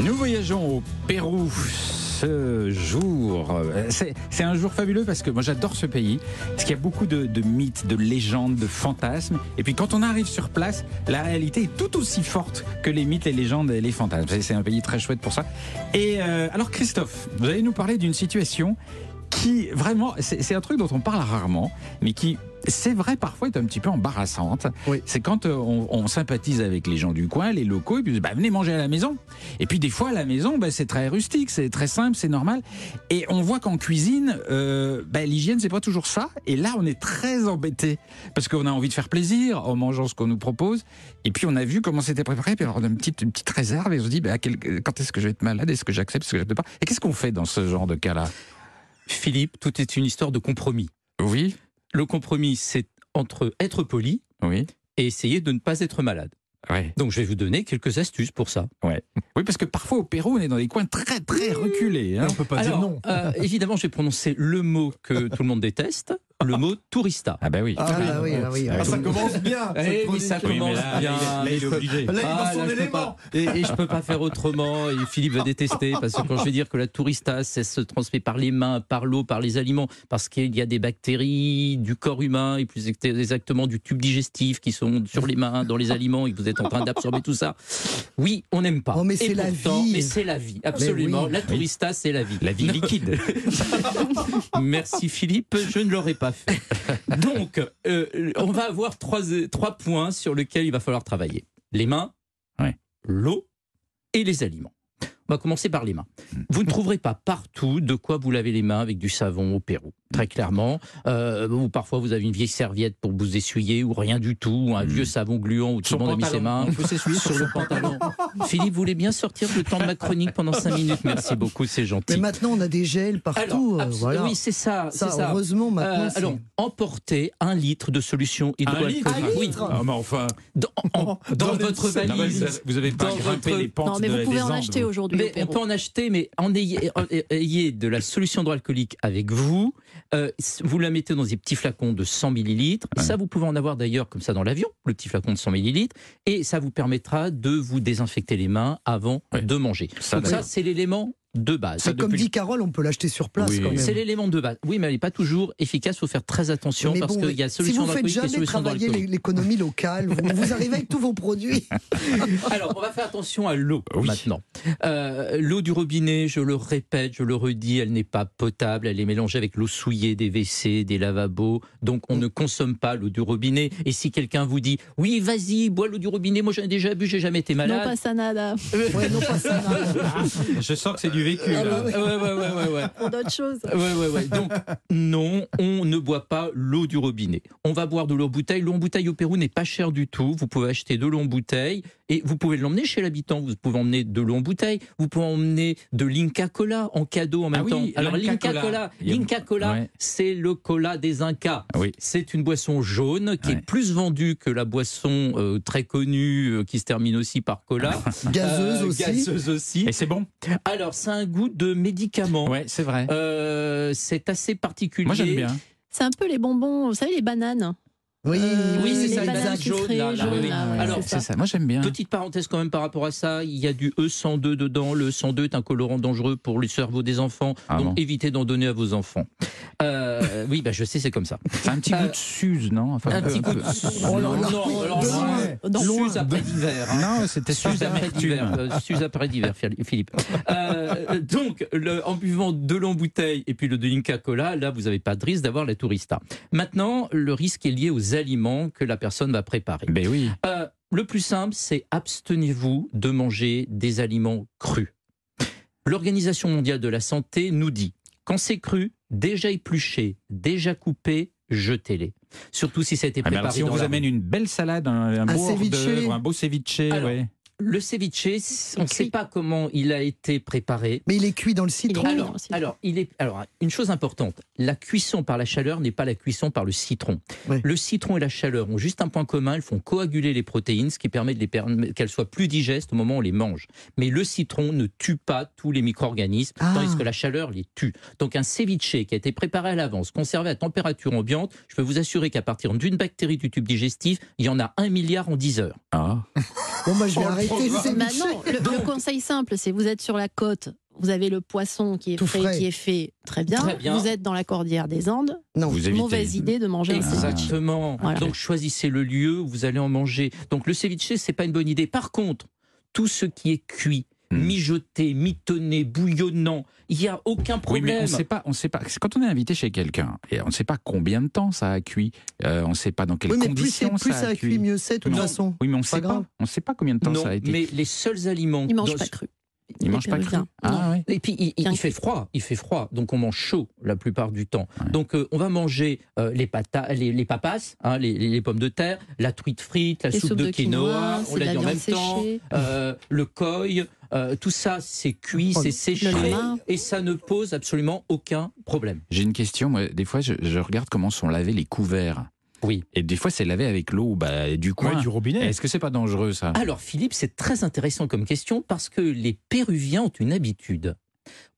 Nous voyageons au Pérou ce jour. Euh, C'est un jour fabuleux parce que moi j'adore ce pays, parce qu'il y a beaucoup de, de mythes, de légendes, de fantasmes. Et puis quand on arrive sur place, la réalité est tout aussi forte que les mythes, les légendes et les fantasmes. C'est- C'est un pays très chouette pour ça. Et euh, alors Christophe, vous allez nous parler d'une situation qui vraiment, c'est un truc dont on parle rarement, mais qui, c'est vrai, parfois est un petit peu embarrassante. C'est quand euh, on, on sympathise avec les gens du coin, les locaux, et puis bah, venez manger à la maison. Et puis des fois, à la maison, bah, c'est très rustique, c'est très simple, c'est normal. Et on voit qu'en cuisine, euh, bah, l'hygiène, c'est pas toujours ça. Et là, on est très embêté parce qu'on a envie de faire plaisir en mangeant ce qu'on nous propose. Et puis on a vu comment c'était préparé, puis alors on a une petite, une petite réserve et on se dit, bah, quel- quand est-ce que je vais être malade? Est-ce que j'accepte? Est-ce que j'accepte pas? Et qu'est-ce qu'on fait dans ce genre de cas-là? Philippe, tout est une histoire de compromis. Oui. Le compromis, c'est entre être poli oui. et essayer de ne pas être malade. Ouais. Donc je vais vous donner quelques astuces pour ça. Ouais. Oui, parce que parfois au Pérou, on est dans des coins très très reculés. Hein. On peut pas Alors, dire non. euh, évidemment, je vais prononcer le mot que tout le monde déteste, le mot tourista. Ah bah oui. Ah, oui, ah oui. Ah, ça commence bien. cette Eh oui, ça commence là, bien. là, il est obligé. Là, il je pas- et, et je peux pas faire autrement. Et Philippe va détester parce que quand je vais dire que la tourista, ça se transmet par les mains, par l'eau, par les aliments, parce qu'il y a des bactéries du corps humain et plus exactement du tube digestif qui sont sur les mains, dans les aliments et que vous êtes en train d'absorber tout ça. Oui, on n'aime pas. Oh, mais c'est la vie. Mais c'est la vie, absolument. oui. La tourista, c'est la vie. La vie liquide. *laughs* Merci Philippe, je ne l'aurais pas fait. *laughs* Donc, euh, on va avoir trois, trois points sur lesquels il va falloir travailler. Les mains, Ouais. l'eau et les aliments. On va commencer par les mains. Vous ne trouverez pas partout de quoi vous laver les mains avec du savon au Pérou, très clairement. Euh, ou parfois vous avez une vieille serviette pour vous essuyer ou rien du tout, ou un vieux savon gluant où tout le monde a mis ses mains. On peut s'essuyer sur le pantalon. Philippe voulait bien sortir le temps de ma chronique pendant cinq minutes? Merci beaucoup, c'est gentil. Mais maintenant, on a des gels partout. Alors, euh, voilà. Oui, c'est ça. Ça, c'est ça. heureusement, maintenant, Euh, alors, emportez un litre de solution hydroalcoolique. litre Oui. Ah, mais enfin. Dans, en- dans Dans les- votre valise. vous- vous avez pas grimpé votre- les pentes Non, mais de- vous pouvez en Andes, acheter vous. aujourd'hui on peut en acheter, mais en ayez, en- ayez de la solution hydroalcoolique avec vous. Euh, vous la mettez dans des petits flacons de 100 millilitres. Ça, vous pouvez en avoir d'ailleurs comme ça dans l'avion, le petit flacon de 100 millilitres. Et ça vous permettra de vous désinfecter les mains avant de manger. Ça, Donc ça, c'est l'élément de base. C'est comme dit Carole, on peut l'acheter sur place Oui. quand même. C'est l'élément de base. Oui, mais elle n'est pas toujours efficace. Il faut faire très attention Mais parce bon, qu'il y a si solution vous faites jamais travailler l'économie locale, vous, vous *laughs* arrivez avec tous vos produits. *laughs* Alors, on va faire attention à l'eau maintenant. Euh, l'eau du robinet, je le répète, je le redis, elle n'est pas potable. Elle est mélangée avec l'eau souillée des WC, des lavabos. Donc, on ne consomme pas l'eau du robinet. Et si quelqu'un vous dit, oui, vas-y, bois l'eau du robinet, moi j'en ai déjà bu, j'ai jamais été Non, malade. pas ça, nada. Ouais, non, pas ça. non. *laughs* Je sens que c'est du vécu. Ah là. bah oui. Ouais, ouais, ouais, ouais, ouais. Pour d'autres choses. Ouais, ouais, ouais. Donc, non, on ne boit pas l'eau du robinet. On va boire de l'eau en bouteille. L'eau en bouteille au Pérou n'est pas chère du tout. Vous pouvez acheter de l'eau en bouteille et vous pouvez l'emmener chez l'habitant. Vous pouvez emmener de l'eau en bouteille. Vous pouvez emmener de l'Inca Cola en cadeau en même Ah oui, temps. Alors, l'Inca Cola. L'Inca Cola, Ouais. c'est le cola des Incas. Oui. C'est une boisson jaune qui est plus vendue que la boisson euh, très connue euh, qui se termine aussi par cola. *laughs* Gazeuse Euh, aussi. Gazeuse aussi. Et c'est bon? Alors, c'est un goût de médicament. Ouais, c'est vrai. Euh, c'est assez particulier. Moi, j'aime bien. C'est un peu les bonbons, vous savez, les bananes. Oui, Oui, c'est ça, les bananes jaunes. là, là, jaunes, oui, oui. là, ouais, Alors, c'est ça. Moi, j'aime bien. Petite parenthèse quand même par rapport à ça, il y a du E102 dedans. Le 102 est un colorant dangereux pour le cerveau des enfants, Ah donc bon évitez d'en donner à vos enfants. Euh, oui, bah, je sais, c'est comme ça. C'est un petit goût de Suze, non? Enfin, Un petit peu- coup de... Oh là non, là. non. Suze après d'hiver. hein. Non, c'était Suze Suze après d'hiver. euh, Suze après d'hiver, Philippe. Euh, donc, le- en buvant de l'eau en bouteille et puis le de l'Inca Cola, là, vous n'avez pas de risque d'avoir la tourista. Maintenant, le risque est lié aux aliments que la personne va préparer. Ben oui. Euh, le plus simple, c'est abstenez-vous de manger des aliments crus. L'Organisation mondiale de la santé nous dit quand c'est cru, déjà épluché, déjà coupé, jetez-les. Surtout si ça a été Ah, préparé alors, si on dans vous la amène une belle salade, un, un Un beau ceviche. un beau ceviche, Alors, ouais. Le ceviche, on ne sait pas comment il a été préparé. Mais il est cuit dans le citron. Alors, alors, il est, alors, une chose importante, la cuisson par la chaleur n'est pas la cuisson par le citron. Le citron et la chaleur ont juste un point commun, elles font coaguler les protéines, ce qui permet qu'elles soient plus digestes au moment où on les mange. Mais le citron ne tue pas tous les micro-organismes, Ah. tandis que la chaleur les tue. Donc un ceviche qui a été préparé à l'avance, conservé à température ambiante, je peux vous assurer qu'à partir d'une bactérie du tube digestif, il y en a un milliard en 10 heures. Ah. Bon, bah, je Oh, vais arrêter le ceviche. Bah non, le, le conseil simple, c'est vous êtes sur la côte, vous avez le poisson qui est Tout frais, frais. qui est fait très bien. Très bien. Vous êtes dans la cordillère des Andes. Non. Vous. Mauvaise idée de manger. Exactement. Voilà. Donc choisissez le lieu où vous allez en manger. Donc le ceviche, c'est pas une bonne idée. Par contre, tout ce qui est cuit. Mijoté, mitonné, bouillonnant, il n'y a aucun Oui, problème. mais on sait pas, on sait pas. c'est Quand on est invité chez quelqu'un, et on ne sait pas combien de temps ça a cuit, euh, on ne sait pas dans quelles Oui, mais conditions plus ça ça a a cuit, mieux c'est, de toute façon. Oui, mais on ne sait grave. pas. On ne sait pas combien de temps non, ça a été. mais les seuls aliments. Ils mangent dans- pas cru. Ils mangent pas cru. Ah ouais. Et puis il, il- il fait froid, il fait froid, donc on mange chaud la plupart du temps. Donc euh, on va manger euh, les patates, les, les papas, hein, les, les- les pommes de terre, la truite frite, la Les soupe de, de quinoa, quinoa, on l'a dit en même temps, euh, le koi, euh, tout ça c'est cuit, Oh, c'est séché et ça ne pose absolument aucun problème. J'ai une question. Moi, des fois, je, je regarde comment sont lavés les couverts. Oui. Et des fois, c'est lavé avec l'eau bah, du coin. Ouais, du robinet. Est-ce que c'est pas dangereux ça? Alors Philippe, c'est très intéressant comme question parce que les Péruviens ont une habitude.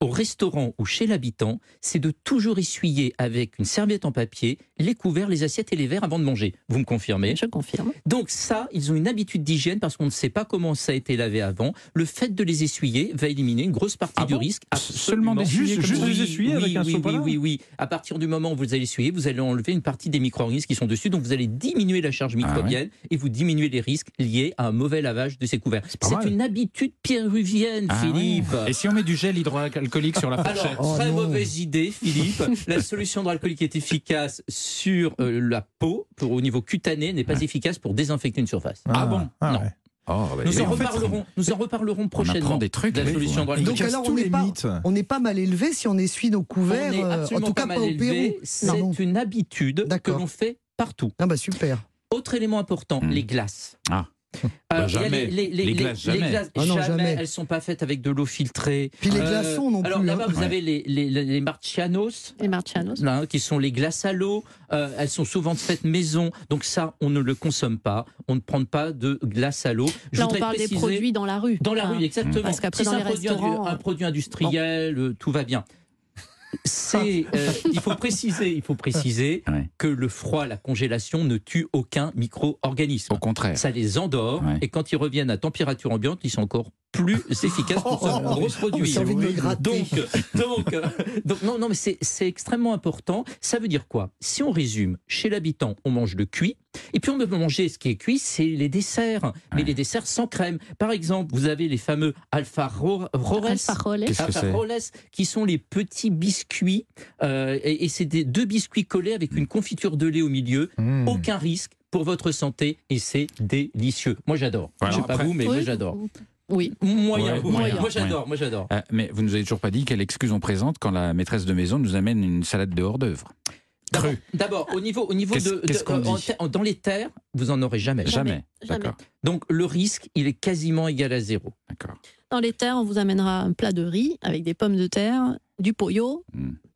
Au restaurant ou chez l'habitant, c'est de toujours essuyer avec une serviette en papier les couverts, les assiettes et les verres avant de manger. Vous me confirmez? Je confirme. Donc ça, ils ont une habitude d'hygiène parce qu'on ne sait pas comment ça a été lavé avant. Le fait de les essuyer va éliminer une grosse partie Ah du bon? risque. Seulement d'essuyer Juste- juste les essuyer oui, avec un oui, oui, sopalin? oui, oui. À partir du moment où vous allez essuyer, vous allez enlever une partie des micro-organismes qui sont dessus. Donc vous allez diminuer la charge microbienne et vous diminuez les risques liés à un mauvais lavage de ces couverts. C'est une habitude péruvienne, Ah ouais. Philippe. Et si on met du gel hydroalcoolique sur la fourchette Alors, très Oh non. mauvaise idée, Philippe. *laughs* la solution hydroalcoolique est efficace sur euh, la peau, pour, au niveau cutané, n'est pas efficace pour désinfecter une surface. Ah bon Ah Non. ouais. Oh, bah, Nous en, en fait, reparlerons, nous en reparlerons prochainement. des trucs, de la oui, solution ouais. hydroalcoolique. Donc alors, tous on n'est pas, on n'est pas mal élevé si on essuie nos couverts, euh, en absolument tout cas pas au Pérou. C'est une habitude que l'on fait partout. Ah bah super. Autre élément important, Hmm. les glaces. Ah. Alors, Bah, y a jamais. Les glaces, jamais. Ah non, jamais. Elles sont pas faites avec de l'eau filtrée. Puis les glaçons non alors plus, là-bas, hein. vous avez les, les, les marcianos. Les marcianos. Là, hein, qui sont les glaces à l'eau. Euh, elles sont souvent faites maison. Donc ça, on ne le consomme pas. On ne prend pas de glace à l'eau. Je Là, on parle des produits dans la rue. Dans la rue, exactement. Parce qu'après, Si dans c'est les un produit, un produit industriel, euh, tout va bien. C'est, euh, il faut préciser, il faut préciser *laughs* Ouais. que le froid, la congélation ne tue aucun micro-organisme. Au contraire. Ça les endort Ouais. et quand ils reviennent à température ambiante, ils sont encore plus efficaces pour se Oh, reproduire. de me gratter. Donc, donc, euh, donc, non, non, mais c'est c'est extrêmement important. Ça veut dire quoi? Si on résume, chez l'habitant, on mange le cuit, et puis on peut manger ce qui est cuit, c'est les desserts, mais les desserts sans crème. Par exemple, vous avez les fameux alfarrores, Alfaroles. Qu'est-ce que c'est? Alfaroles, qui sont les petits biscuits, euh, et, et c'est des deux biscuits collés avec une confiture de lait au milieu. Mmh. Aucun risque pour votre santé, et c'est délicieux. Moi, j'adore. Voilà. Je sais pas vous, mais moi, Oui. j'adore. Oui. Moyen. Ouais, moyen. moyen, Moi j'adore, moi j'adore. Euh, mais vous nous avez toujours pas dit quelle excuse on présente quand la maîtresse de maison nous amène une salade de hors d'œuvre. D'abord, au niveau, au niveau de, de- qu'est-ce qu'on euh, en dans les terres, vous en aurez jamais. Jamais. D'accord. Donc le risque, il est quasiment égal à zéro. D'accord. Dans les terres, on vous amènera un plat de riz avec des pommes de terre, du pollo,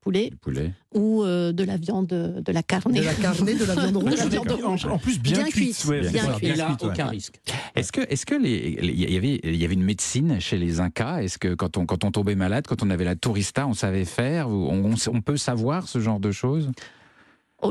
poulet, Poulet. ou euh, de la viande, de la carne. De la carne, de la viande rouge. *laughs* De la viande En, rouge. en plus, bien, Bien cuite. cuite, ouais, bien cuite. Il a cuite, ouais. aucun risque. Est-ce que, est-ce que les, les- il y avait, il y avait une médecine chez les Incas? Est-ce que quand on, quand on tombait malade, quand on avait la tourista, on savait faire on, on- on peut savoir ce genre de choses?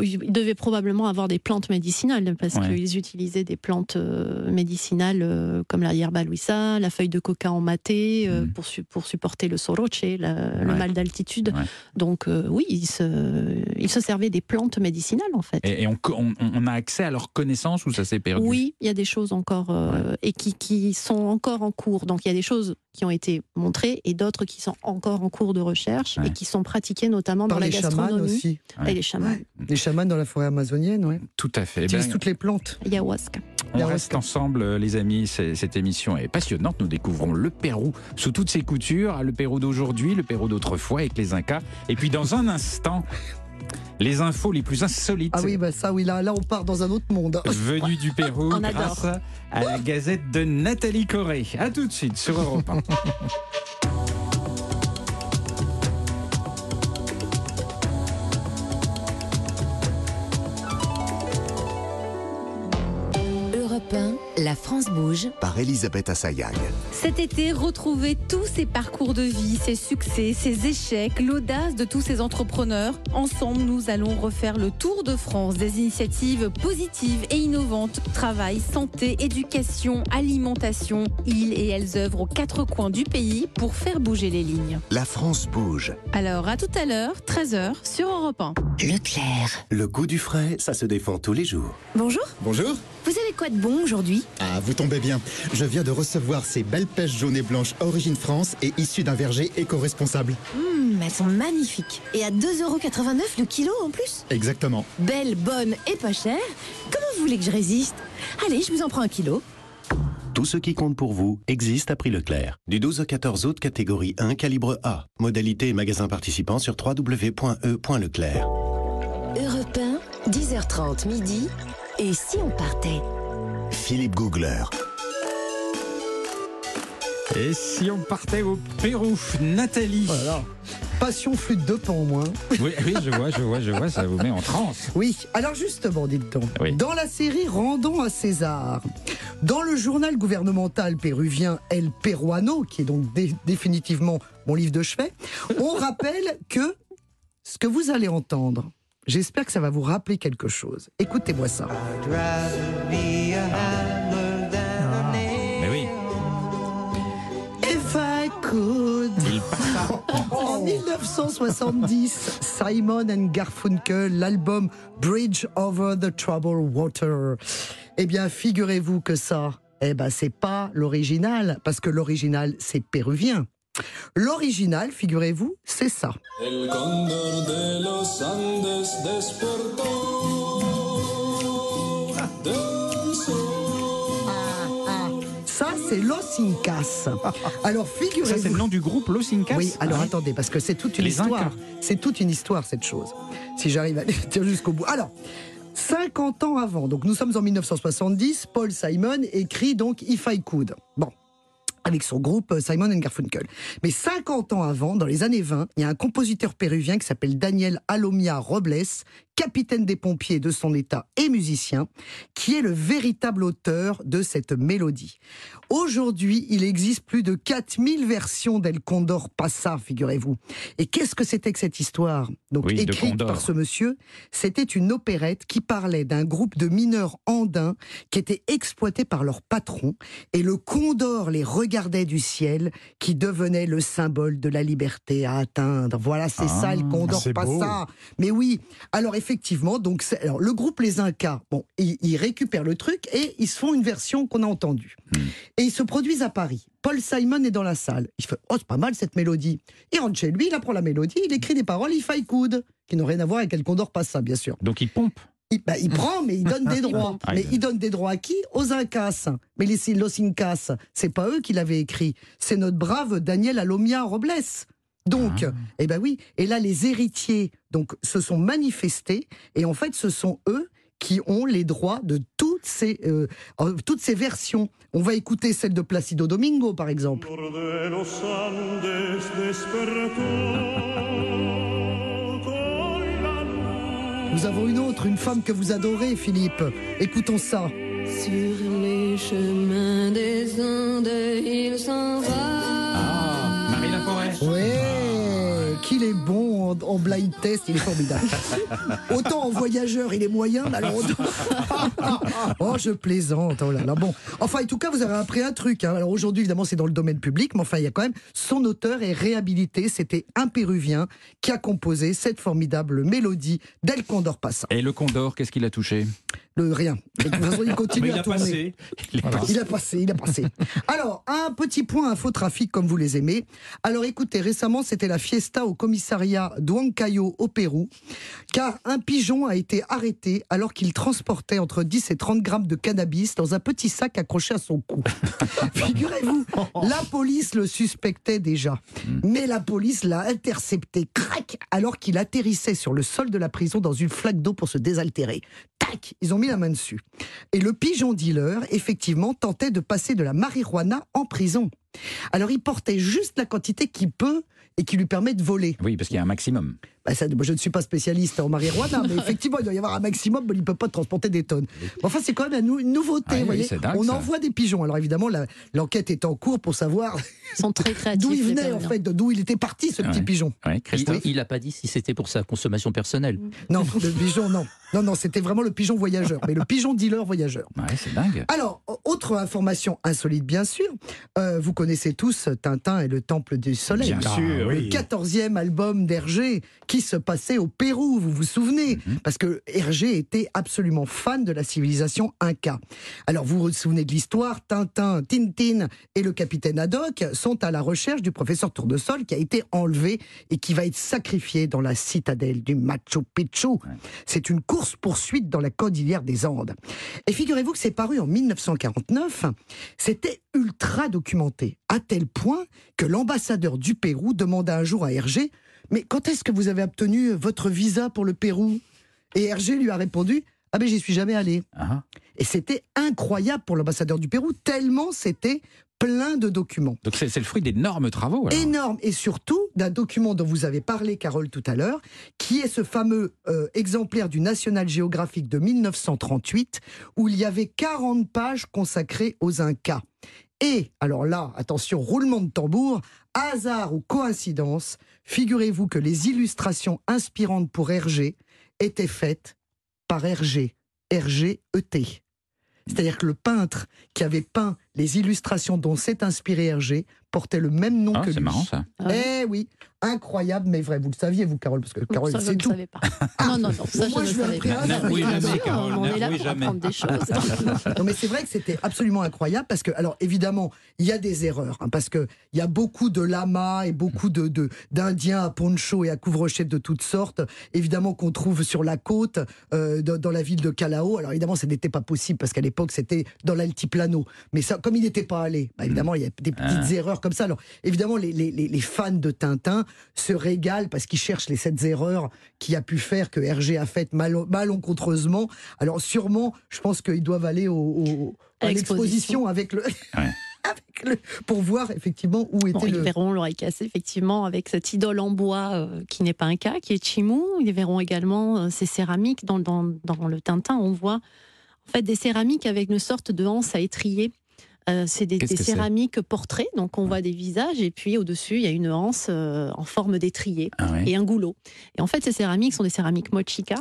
Ils devaient probablement avoir des plantes médicinales parce Ouais. qu'ils utilisaient des plantes euh, médicinales euh, comme la yerba luisa, la feuille de coca en maté euh, pour, su- pour supporter le soroche, la- le mal d'altitude. Ouais. Donc euh, oui, ils se, ils se servaient des plantes médicinales en fait. Et, et on, on- on a accès à leurs connaissances ou ça s'est perdu? Oui, il y a des choses encore euh, et qui, qui sont encore en cours. Donc il y a des choses qui ont été montrées et d'autres qui sont encore en cours de recherche et qui sont pratiquées notamment Par dans la gastronomie. aussi. Et les chamans. Les chamans dans la forêt amazonienne, oui. Tout à fait. Eh Utilisent ben, toutes les plantes. Ayahuasca. On reste ensemble, euh, les amis. Cette émission est passionnante. Nous découvrons le Pérou sous toutes ses coutures, le Pérou d'aujourd'hui, le Pérou d'autrefois avec les Incas. Et puis dans un instant, les infos les plus insolites Ah oui, bah ça, oui, là, là, on part dans un autre monde. *laughs* venues du Pérou On adore. grâce à la gazette de Nathalie Corée. À tout de suite sur Europe 1. *laughs* 1, la France bouge. Par Elisabeth Assayag. Cet été, retrouvez tous ces parcours de vie, ces succès, ces échecs, l'audace de tous ces entrepreneurs. Ensemble, nous allons refaire le tour de France des initiatives positives et innovantes. Travail, santé, éducation, alimentation. Ils et elles œuvrent aux quatre coins du pays pour faire bouger les lignes. La France bouge. Alors, à tout à l'heure, 13h sur Europe 1. Leclerc. Le goût du frais, ça se défend tous les jours. Bonjour, Bonjour. vous avez quoi de bon aujourd'hui? Ah, vous tombez bien. Je viens de recevoir ces belles pêches jaunes et blanches Origine France et issues d'un verger éco-responsable. Hum, elles sont magnifiques. Et à 2,89€ le kilo en plus Exactement. Belle, bonne et pas chère. Comment vous voulez que je résiste? Allez, je vous en prends un kilo. Tout ce qui compte pour vous existe à prix Leclerc. Du 12 au 14 août, catégorie 1, calibre A. Modalité et magasin participant sur www.e.leclerc. Europe 1, 10h30 midi. Et si on partait? Philippe Googler. Et si on partait au Pérou, Nathalie Voilà. Passion flûte de pan, moi. Oui, oui, je vois, je vois, je vois, ça vous met en transe. Oui, alors justement, dites donc, Oui. dans la série Rendons à César, dans le journal gouvernemental péruvien El Peruano, qui est donc dé- définitivement mon livre de chevet, on *laughs* rappelle que ce que vous allez entendre, j'espère que ça va vous rappeler quelque chose. Écoutez-moi ça. En 1970, Simon and Garfunkel, l'album Bridge Over the Troubled Water. Eh bien, figurez-vous que ça, eh ben, c'est pas l'original, parce que l'original, c'est péruvien. L'original, figurez-vous, c'est ça. El cóndor de los Andes despertó del c'est Los Incas. *laughs* Alors, figurez-vous. Ça, c'est le nom du groupe Los Incas Oui, alors Ah. attendez, parce que c'est toute une Les histoire. C'est toute une histoire, cette chose. Si j'arrive à dire jusqu'au bout. Alors, 50 ans avant, donc nous sommes en 1970, Paul Simon écrit donc If I Could. Bon. Avec son groupe euh, Simon and Garfunkel. Mais 50 ans avant, dans les années 20, il y a un compositeur péruvien qui s'appelle Daniel Alomia Robles, capitaine des pompiers de son état et musicien, qui est le véritable auteur de cette mélodie. Aujourd'hui, il existe plus de 4000 versions d'El Condor Passa, figurez-vous. Et qu'est-ce que c'était que cette histoire? Donc Oui, écrite Condor. par ce monsieur, c'était une opérette qui parlait d'un groupe de mineurs andins qui étaient exploités par leur patron et le condor les regardait du ciel qui devenait le symbole de la liberté à atteindre. Voilà, c'est ça le condor c'est beau. Passa. Mais oui, alors effectivement, donc alors, le groupe Les Incas, bon, ils, ils récupèrent le truc et ils se font une version qu'on a entendue. Et ils se produisent à Paris. Paul Simon est dans la salle. Il fait Oh, c'est pas mal cette mélodie. Il rentre chez lui, il apprend la mélodie, il écrit des paroles, If I Could, qui n'ont rien à voir avec El Condor Passa, bien sûr. Donc il pompe. Il, bah, il prend, mais il donne des *laughs* droits. Ah, mais il- il donne des droits à qui? Aux Incas. Mais les Los Incas, c'est pas eux qui l'avaient écrit. C'est notre brave Daniel Alomia Robles. Donc, Ah. eh ben oui. Et là, les héritiers donc se sont manifestés. Et en fait, ce sont eux qui ont les droits de toutes ces, euh, euh, toutes ces versions. On va écouter celle de Placido Domingo, par exemple. Nous avons une autre, une femme que vous adorez, Philippe. Écoutons ça. Sur les chemins des Andes, il s'en va. En, blind test, il est formidable. *laughs* Autant en voyageur, il est moyen, mais alors autant- oh, je plaisante. Oh là là. Bon, enfin, en tout cas, vous avez appris un truc. hein. Alors aujourd'hui, évidemment, c'est dans le domaine public, mais enfin, il y a quand même son auteur est réhabilité. C'était un Péruvien qui a composé cette formidable mélodie d'El Condor Passa. Et le Condor, qu'est-ce qu'il a touché? Le rien. Et de toute façon, il continue Mais il à a tourner. passé. Il est Voilà. passé. Il a passé, il a passé. Alors, un petit point infotrafic comme vous les aimez. Alors écoutez, récemment, c'était la fiesta au commissariat d'Huancayo au Pérou, car un pigeon a été arrêté alors qu'il transportait entre 10 et 30 grammes de cannabis dans un petit sac accroché à son cou. *laughs* Figurez-vous, la police le suspectait déjà, mais la police l'a intercepté, crac, alors qu'il atterrissait sur le sol de la prison dans une flaque d'eau pour se désaltérer. Tac, ils ont mis la main dessus. Et le pigeon dealer, effectivement, tentait de passer de la marijuana en prison. Alors il portait juste la quantité qu'il peut et qui lui permet de voler. Oui, parce qu'il y a un maximum. Bah, ça, moi, je ne suis pas spécialiste en marijuana, *laughs* mais effectivement, il doit y avoir un maximum, mais il ne peut pas transporter des tonnes. Enfin, c'est quand même une, nou- une nouveauté. Ah oui, vous voyez. c'est dingue, On ça. envoie des pigeons. Alors évidemment, l'enquête est en cours pour savoir Ils sont très *laughs* créatifs. d'où il venait, en fait, d'où il était parti, ce Ah petit pigeon. Ouais, Il- Christophe Il n'a pas dit si c'était pour sa consommation personnelle. Non, le pigeon, non. Non, non, c'était vraiment le pigeon voyageur, mais le pigeon dealer voyageur. Ouais, c'est dingue. Alors, autre information insolite, bien sûr. Euh, vous connaissez tous Tintin et le Temple du Soleil. Bien sûr, Le oui. 14e album d'Hergé qui se passait au Pérou, vous vous souvenez Mhm. Parce que Hergé était absolument fan de la civilisation Inca. Alors, vous vous souvenez de l'histoire Tintin, Tintin et le capitaine Haddock sont à la recherche du professeur Tournesol qui a été enlevé et qui va être sacrifié dans la citadelle du Machu Picchu. C'est une course-poursuite dans la cordillère des Andes. Et figurez-vous que c'est paru en 1949. C'était ultra documenté, à tel point que l'ambassadeur du Pérou demanda un jour à Hergé Mais quand est-ce que vous avez obtenu votre visa pour le Pérou? Et Hergé lui a répondu Ah ben j'y suis jamais allé. Ah, Et c'était incroyable pour l'ambassadeur du Pérou, tellement c'était plein de documents. Donc c'est c'est le fruit d'énormes travaux. alors. Énorme et surtout d'un document dont vous avez parlé, Carole, tout à l'heure, qui est ce fameux euh, exemplaire du National Geographic de 1938, où il y avait 40 pages consacrées aux Incas. Et, alors là, attention, roulement de tambour, hasard ou coïncidence, figurez-vous que les illustrations inspirantes pour Hergé étaient faites par Hergé, Hergé ET. C'est-à-dire que le peintre qui avait peint les illustrations dont s'est inspiré Hergé portait le même nom Ah, que lui. c'est marrant ça. Eh oui, incroyable mais vrai. Vous le saviez, vous, Carole, parce que Carole, Ça, je c'est ne tout. savais pas. Non, non, non, ça, Moi, je je ne savais pas. jamais, Carole, on est là pour jamais. apprendre des choses. Non, mais c'est vrai que c'était absolument incroyable parce que, alors évidemment, il y a des erreurs hein, parce que il y a beaucoup de lamas et beaucoup de de- d'Indiens à poncho et à couvre-chef de toutes sortes, évidemment qu'on trouve sur la côte, euh, dans, dans la ville de Calao. Alors évidemment, ça n'était pas possible parce qu'à l'époque c'était dans l'altiplano. Mais ça, comme il n'était pas allé, bah, évidemment, il y a des petites Ah. erreurs comme ça. Alors évidemment, les, les, les- les fans de Tintin se régalent parce qu'ils cherchent les sept erreurs qui a pu faire que Hergé a fait mal, malencontreusement. Alors sûrement, je pense qu'ils doivent aller au, au- À l'exposition. avec le, *laughs* avec le, pour voir effectivement où Bon, était ils le. verront l'oreille cassée, effectivement, avec cette idole en bois euh, qui n'est pas un cas, qui est Chimou. Ils verront également euh, ces céramiques. Dans, dans, dans le Tintin, on voit en fait des céramiques avec une sorte de anse à étrier. Euh, c'est des, Qu'est-ce céramiques portraits, donc on voit des visages et puis au-dessus il y a une anse euh, en forme d'étrier Ah ouais. et un goulot. Et en fait ces céramiques sont des céramiques mochica.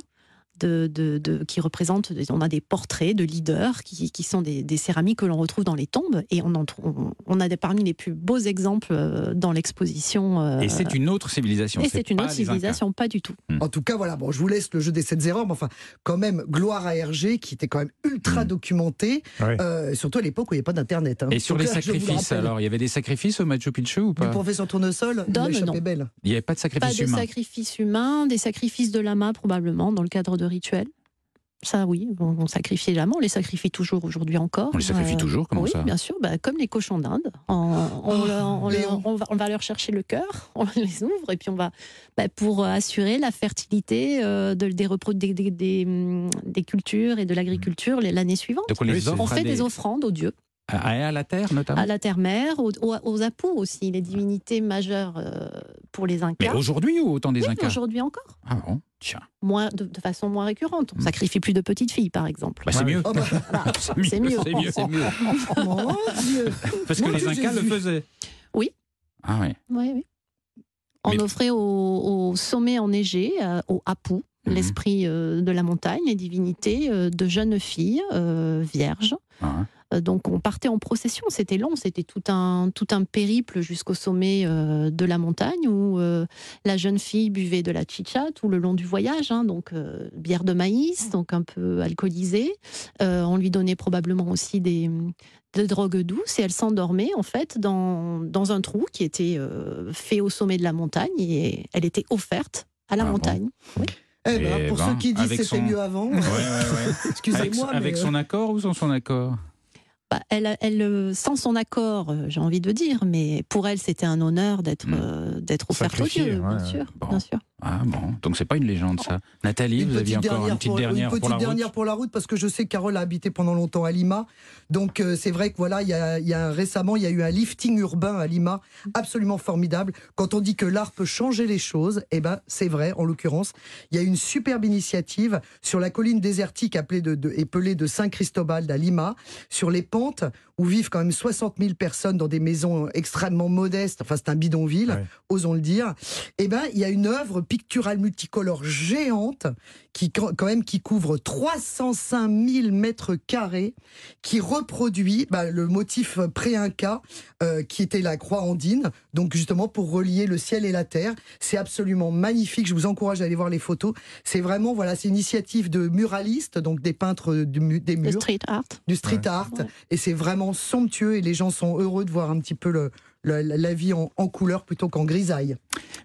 De, de- de- qui représentent, on a des portraits de leaders qui, qui sont des, des céramiques que l'on retrouve dans les tombes et on, en trou- on, on a des, parmi les plus beaux exemples euh, dans l'exposition. euh, Et c'est une autre civilisation. et c'est une pas autre civilisation, pas du tout. En tout cas, voilà. Bon, je vous laisse le jeu des sept erreurs, mais enfin, quand même, gloire à Hergé, qui était quand même ultra documenté, Ouais. euh, surtout à l'époque où il n'y avait pas d'internet. hein. Et sur les le sacrifices, alors, il y avait des sacrifices au Machu Picchu ou Du pas professeur Tournesol, échappé non. belle. Il n'y avait pas de Pas sacrifice de humain. sacrifices humains, des sacrifices de lamas probablement dans le cadre de rituels. Ça, oui, on, on sacrifiait jamais, on les sacrifie toujours aujourd'hui encore. On les sacrifie toujours, comment oui, ça bien sûr, bah, comme les cochons d'Inde. On, on va, on va leur chercher le cœur, *laughs* on les ouvre, et puis on va, bah, pour assurer la fertilité euh, de- des, repro- des, des- des, hum, des cultures et de l'agriculture l'année suivante. Donc on les fait des offrandes aux dieux. À, à la terre, notamment À la terre-mère, aux, aux, aux apous aussi, les divinités majeures euh, pour les Incas. Mais aujourd'hui ou au temps des Oui, Incas aujourd'hui encore. Ah bon? Tiens. Moins, de, de façon moins récurrente. On sacrifie plus de petites filles, par exemple. Bah, c'est *laughs* mieux. C'est mieux. C'est mieux. C'est mieux. *laughs* Parce que les Incas le faisaient. Oui. Ah oui. Oui, oui. On offrait au, au sommet enneigé, euh, au Apu, Mhm. l'esprit euh, de la montagne, les divinités, euh, de jeunes filles euh, vierges. Ah. Donc on partait en procession, c'était long, c'était tout un, tout un périple jusqu'au sommet euh, de la montagne où euh, la jeune fille buvait de la chicha tout le long du voyage, hein, donc euh, bière de maïs, donc un peu alcoolisée. Euh, on lui donnait probablement aussi des, des drogues douces et elle s'endormait en fait dans, dans un trou qui était euh, fait au sommet de la montagne et elle était offerte à la Ah bon montagne. Oui. Eh ben, Eh pour ben, ceux qui disent c'était son- mieux avant. Ouais, ouais, ouais. *laughs* Excusez-moi, Avec, avec son euh, accord ou sans son accord? Elle, elle, euh, sans son accord, euh, j'ai envie de dire, mais pour elle, c'était un honneur d'être euh, d'être offerte aux dieux, bien sûr, Bon. bien sûr. Ah bon, donc c'est pas une légende ça. Nathalie, Une vous aviez petite encore une dernière petite pour, dernière une pour petite la route dernière pour la route parce que je sais que Carole a habité pendant longtemps à Lima. Donc euh, c'est vrai que voilà, il y a, il y a récemment il y a eu un lifting urbain à Lima absolument formidable. Quand on dit que l'art peut changer les choses, eh ben c'est vrai. En l'occurrence, il y a une superbe initiative sur la colline désertique appelée de, de, épelée de Saint Cristobal à Lima, sur les pentes où vivent quand même 60 000 personnes dans des maisons extrêmement modestes. Enfin c'est un bidonville, osons le dire. Eh ben il y a une œuvre picturale multicolore géante qui quand même qui couvre 305 000 mètres carrés, qui reproduit bah, le motif pré-inca euh, qui était la croix andine, donc justement pour relier le ciel et la terre. C'est absolument magnifique. Je vous encourage à aller voir les photos. C'est vraiment voilà, c'est une initiative de muralistes, donc des peintres du des murs, street art, du street art, et c'est vraiment somptueux et les gens sont heureux de voir un petit peu le, la vie en, en couleur plutôt qu'en grisaille.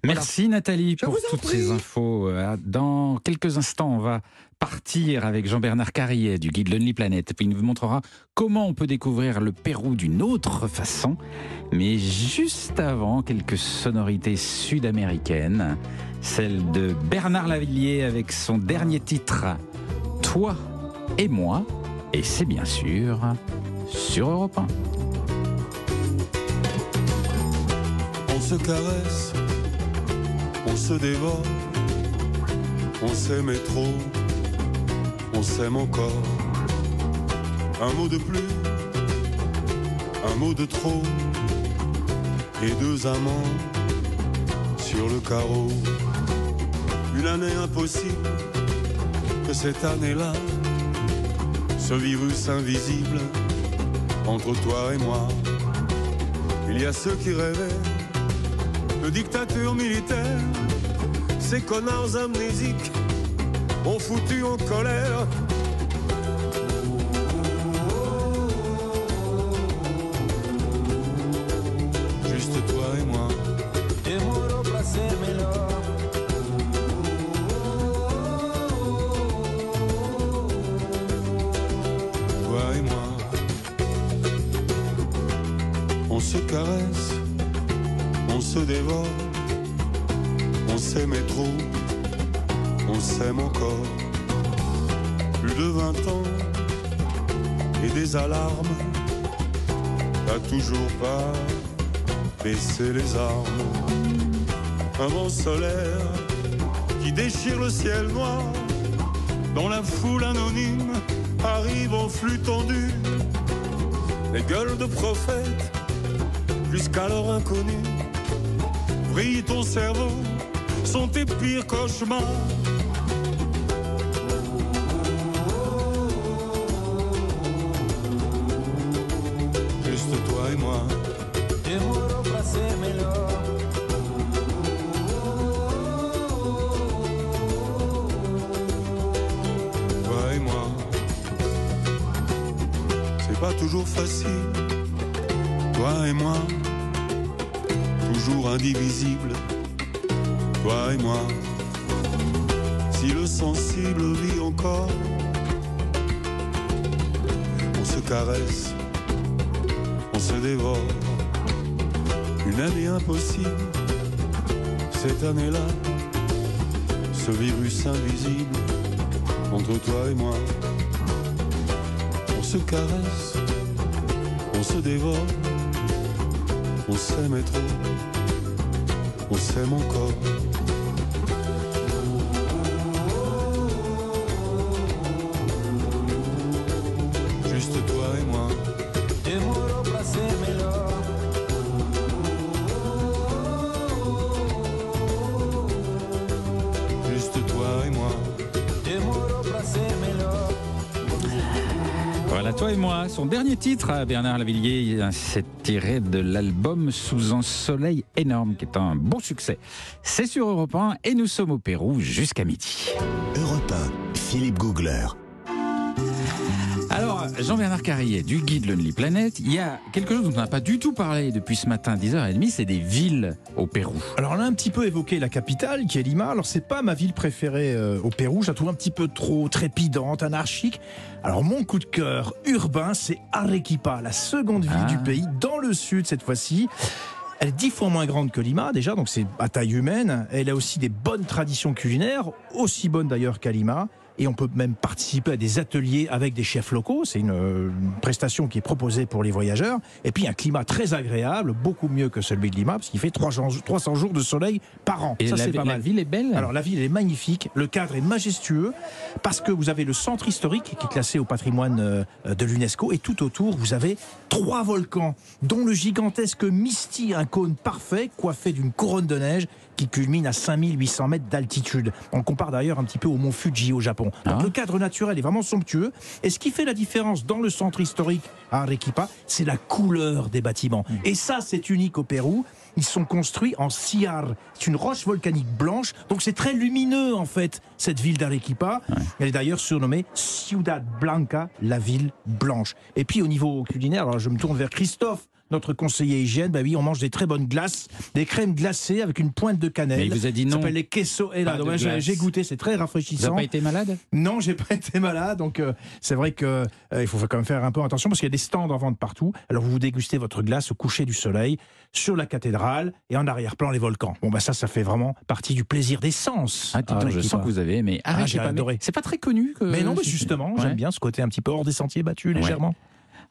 Merci Nathalie pour toutes ces infos. Euh, Dans quelques instants, on va partir avec Jean-Bernard Carrier du guide Lonely Planet. Puis il nous montrera comment on peut découvrir le Pérou d'une autre façon. Mais juste avant, quelques sonorités sud-américaines. Celle de Bernard Lavillier avec son dernier titre, Toi et moi. Et c'est bien sûr sur Europe 1. Se caresse, on se dévore, on s'aimait trop, on s'aime encore. Un mot de plus, un mot de trop, et deux amants sur le carreau. Une année impossible, que cette année-là, ce virus invisible entre toi et moi. Il y a ceux qui rêvaient de dictature militaire. Ces connards amnésiques ont foutu en colère. On se dévore, on s'aimait trop, on s'aime encore. Plus de 20 ans et des alarmes, t'as toujours pas baissé les armes. Un vent solaire qui déchire le ciel noir dans la foule anonyme arrive en flux tendu. Les gueules de prophètes, jusqu'alors inconnues, brille ton cerveau, sont tes pires cauchemars. Titre Bernard Lavillier, c'est tiré de l'album Sous un soleil énorme, qui est un bon succès. C'est sur Europe 1 et nous sommes au Pérou jusqu'à midi. Europe 1, Philippe Googler. Jean-Bernard Carrier, du guide Lonely Planet, il y a quelque chose dont on n'a pas du tout parlé depuis ce matin, 10h30, c'est des villes au Pérou. Alors on a un petit peu évoqué la capitale qui est Lima. Alors c'est pas ma ville préférée euh, au Pérou, je la trouve un petit peu trop trépidante, anarchique. Alors mon coup de cœur urbain, c'est Arequipa, la seconde ville Ah. du pays, dans le sud cette fois-ci. Elle est dix fois moins grande que Lima déjà, donc c'est à taille humaine. Elle a aussi des bonnes traditions culinaires, aussi bonnes d'ailleurs qu'à Lima. Et on peut même participer à des ateliers avec des chefs locaux. C'est une, une prestation qui est proposée pour les voyageurs. Et puis un climat très agréable, beaucoup mieux que celui de Lima, parce qu'il fait 300, 300 jours de soleil par an. Et Ça, la, c'est pas la mal. ville est belle Alors la ville est magnifique, le cadre est majestueux parce que vous avez le centre historique qui est classé au patrimoine euh, de l'UNESCO et tout autour vous avez trois volcans dont le gigantesque Misty, un cône parfait coiffé d'une couronne de neige qui culmine à 5800 mètres d'altitude. On le compare d'ailleurs un petit peu au mont Fuji au Japon. Donc Ah. le cadre naturel est vraiment somptueux et ce qui fait la différence dans le centre historique à Arequipa, c'est la couleur des bâtiments. Hmm. Et ça c'est unique au Pérou. Ils sont construits en sillar. C'est une roche volcanique blanche, donc c'est très lumineux en fait, cette ville d'Arequipa. Elle est d'ailleurs surnommée Ciudad Blanca, la ville blanche. Et puis au niveau culinaire, alors je me tourne vers Christophe. Notre conseiller hygiène, bah oui, on mange des très bonnes glaces, des crèmes glacées avec une pointe de cannelle. Mais il vous a dit non. Ça s'appelle les queso j'ai- goûté, c'est très Vous rafraîchissant. n'avez pas été malade? Non, j'ai pas *laughs* été malade, donc euh, c'est vrai que euh, il faut quand même faire un peu attention parce qu'il y a des stands en vente partout. Alors vous vous dégustez votre glace au coucher du soleil sur la cathédrale et en arrière-plan les volcans. Bon bah ça, ça fait vraiment partie du plaisir des sens. Ah, donc, je sens que vous avez aimé. Ah, j'ai adoré. C'est pas très connu. Que... Mais non, mais justement, Ouais. j'aime bien ce côté un petit peu hors des sentiers battus Ouais.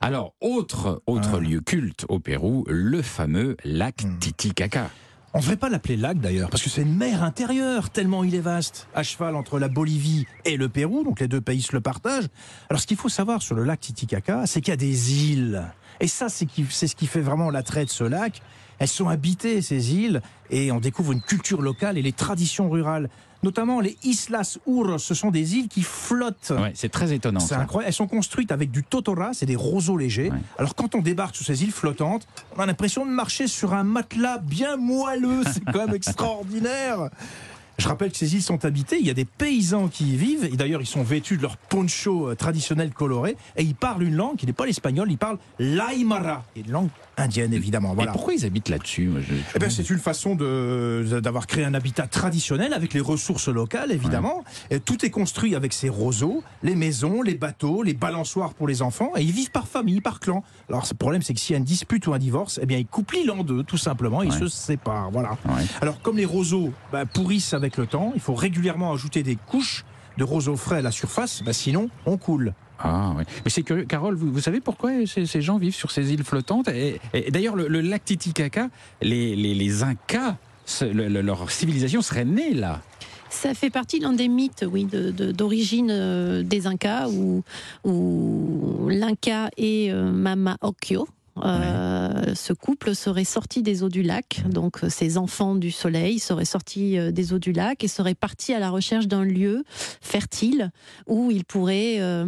Alors, autre, autre Ah. lieu culte au Pérou, le fameux lac Hmm. Titicaca. On ne devrait pas l'appeler lac d'ailleurs, parce que c'est une mer intérieure, tellement il est vaste, à cheval entre la Bolivie et le Pérou, donc les deux pays se le partagent. Alors ce qu'il faut savoir sur le lac Titicaca, c'est qu'il y a des îles. Et ça, c'est ce qui fait vraiment l'attrait de ce lac. Elles sont habitées, ces îles, et on découvre une culture locale et les traditions rurales. Notamment les Islas Uros, ce sont des îles qui flottent. Ouais, c'est très étonnant. C'est incroyable. Elles sont construites avec du totora, c'est des roseaux légers. Alors quand on débarque sur ces îles flottantes, on a l'impression de marcher sur un matelas bien moelleux. C'est quand même *laughs* extraordinaire. Je rappelle que ces îles sont habitées, il y a des paysans qui y vivent, et d'ailleurs ils sont vêtus de leur poncho euh, traditionnel coloré, et ils parlent une langue qui n'est pas l'espagnol, ils parlent l'aymara, qui est une langue indienne évidemment. Voilà. Et pourquoi ils habitent là-dessus Eh ben, c'est une façon de- d'avoir créé un habitat traditionnel avec les ressources locales, évidemment. Et tout est construit avec ces roseaux, les maisons, les bateaux, les balançoires pour les enfants. Et ils vivent par famille, par clan. Alors, le problème, c'est que s'il y a une dispute ou un divorce, eh bien, ils coupent l'île en deux, tout simplement. Ils Ouais. se séparent. Voilà. Ouais. Alors, comme les roseaux bah, pourrissent avec le temps, il faut régulièrement ajouter des couches de roseaux frais à la surface, bah, sinon, on coule. Ah oui. Mais c'est curieux, Carole, vous, vous savez pourquoi ces, ces gens vivent sur ces îles flottantes Et, et d'ailleurs, le, le lac Titicaca, les, les, les Incas, ce- le- le- leur civilisation serait née là. Ça fait partie d'un des mythes, oui, de- de- d'origine euh, des Incas, où, où l'Inca et euh, Mama Occhio, euh, ce couple serait sorti des eaux du lac, donc ces enfants du soleil seraient sortis des eaux du lac et seraient partis à la recherche d'un lieu fertile où ils pourraient euh,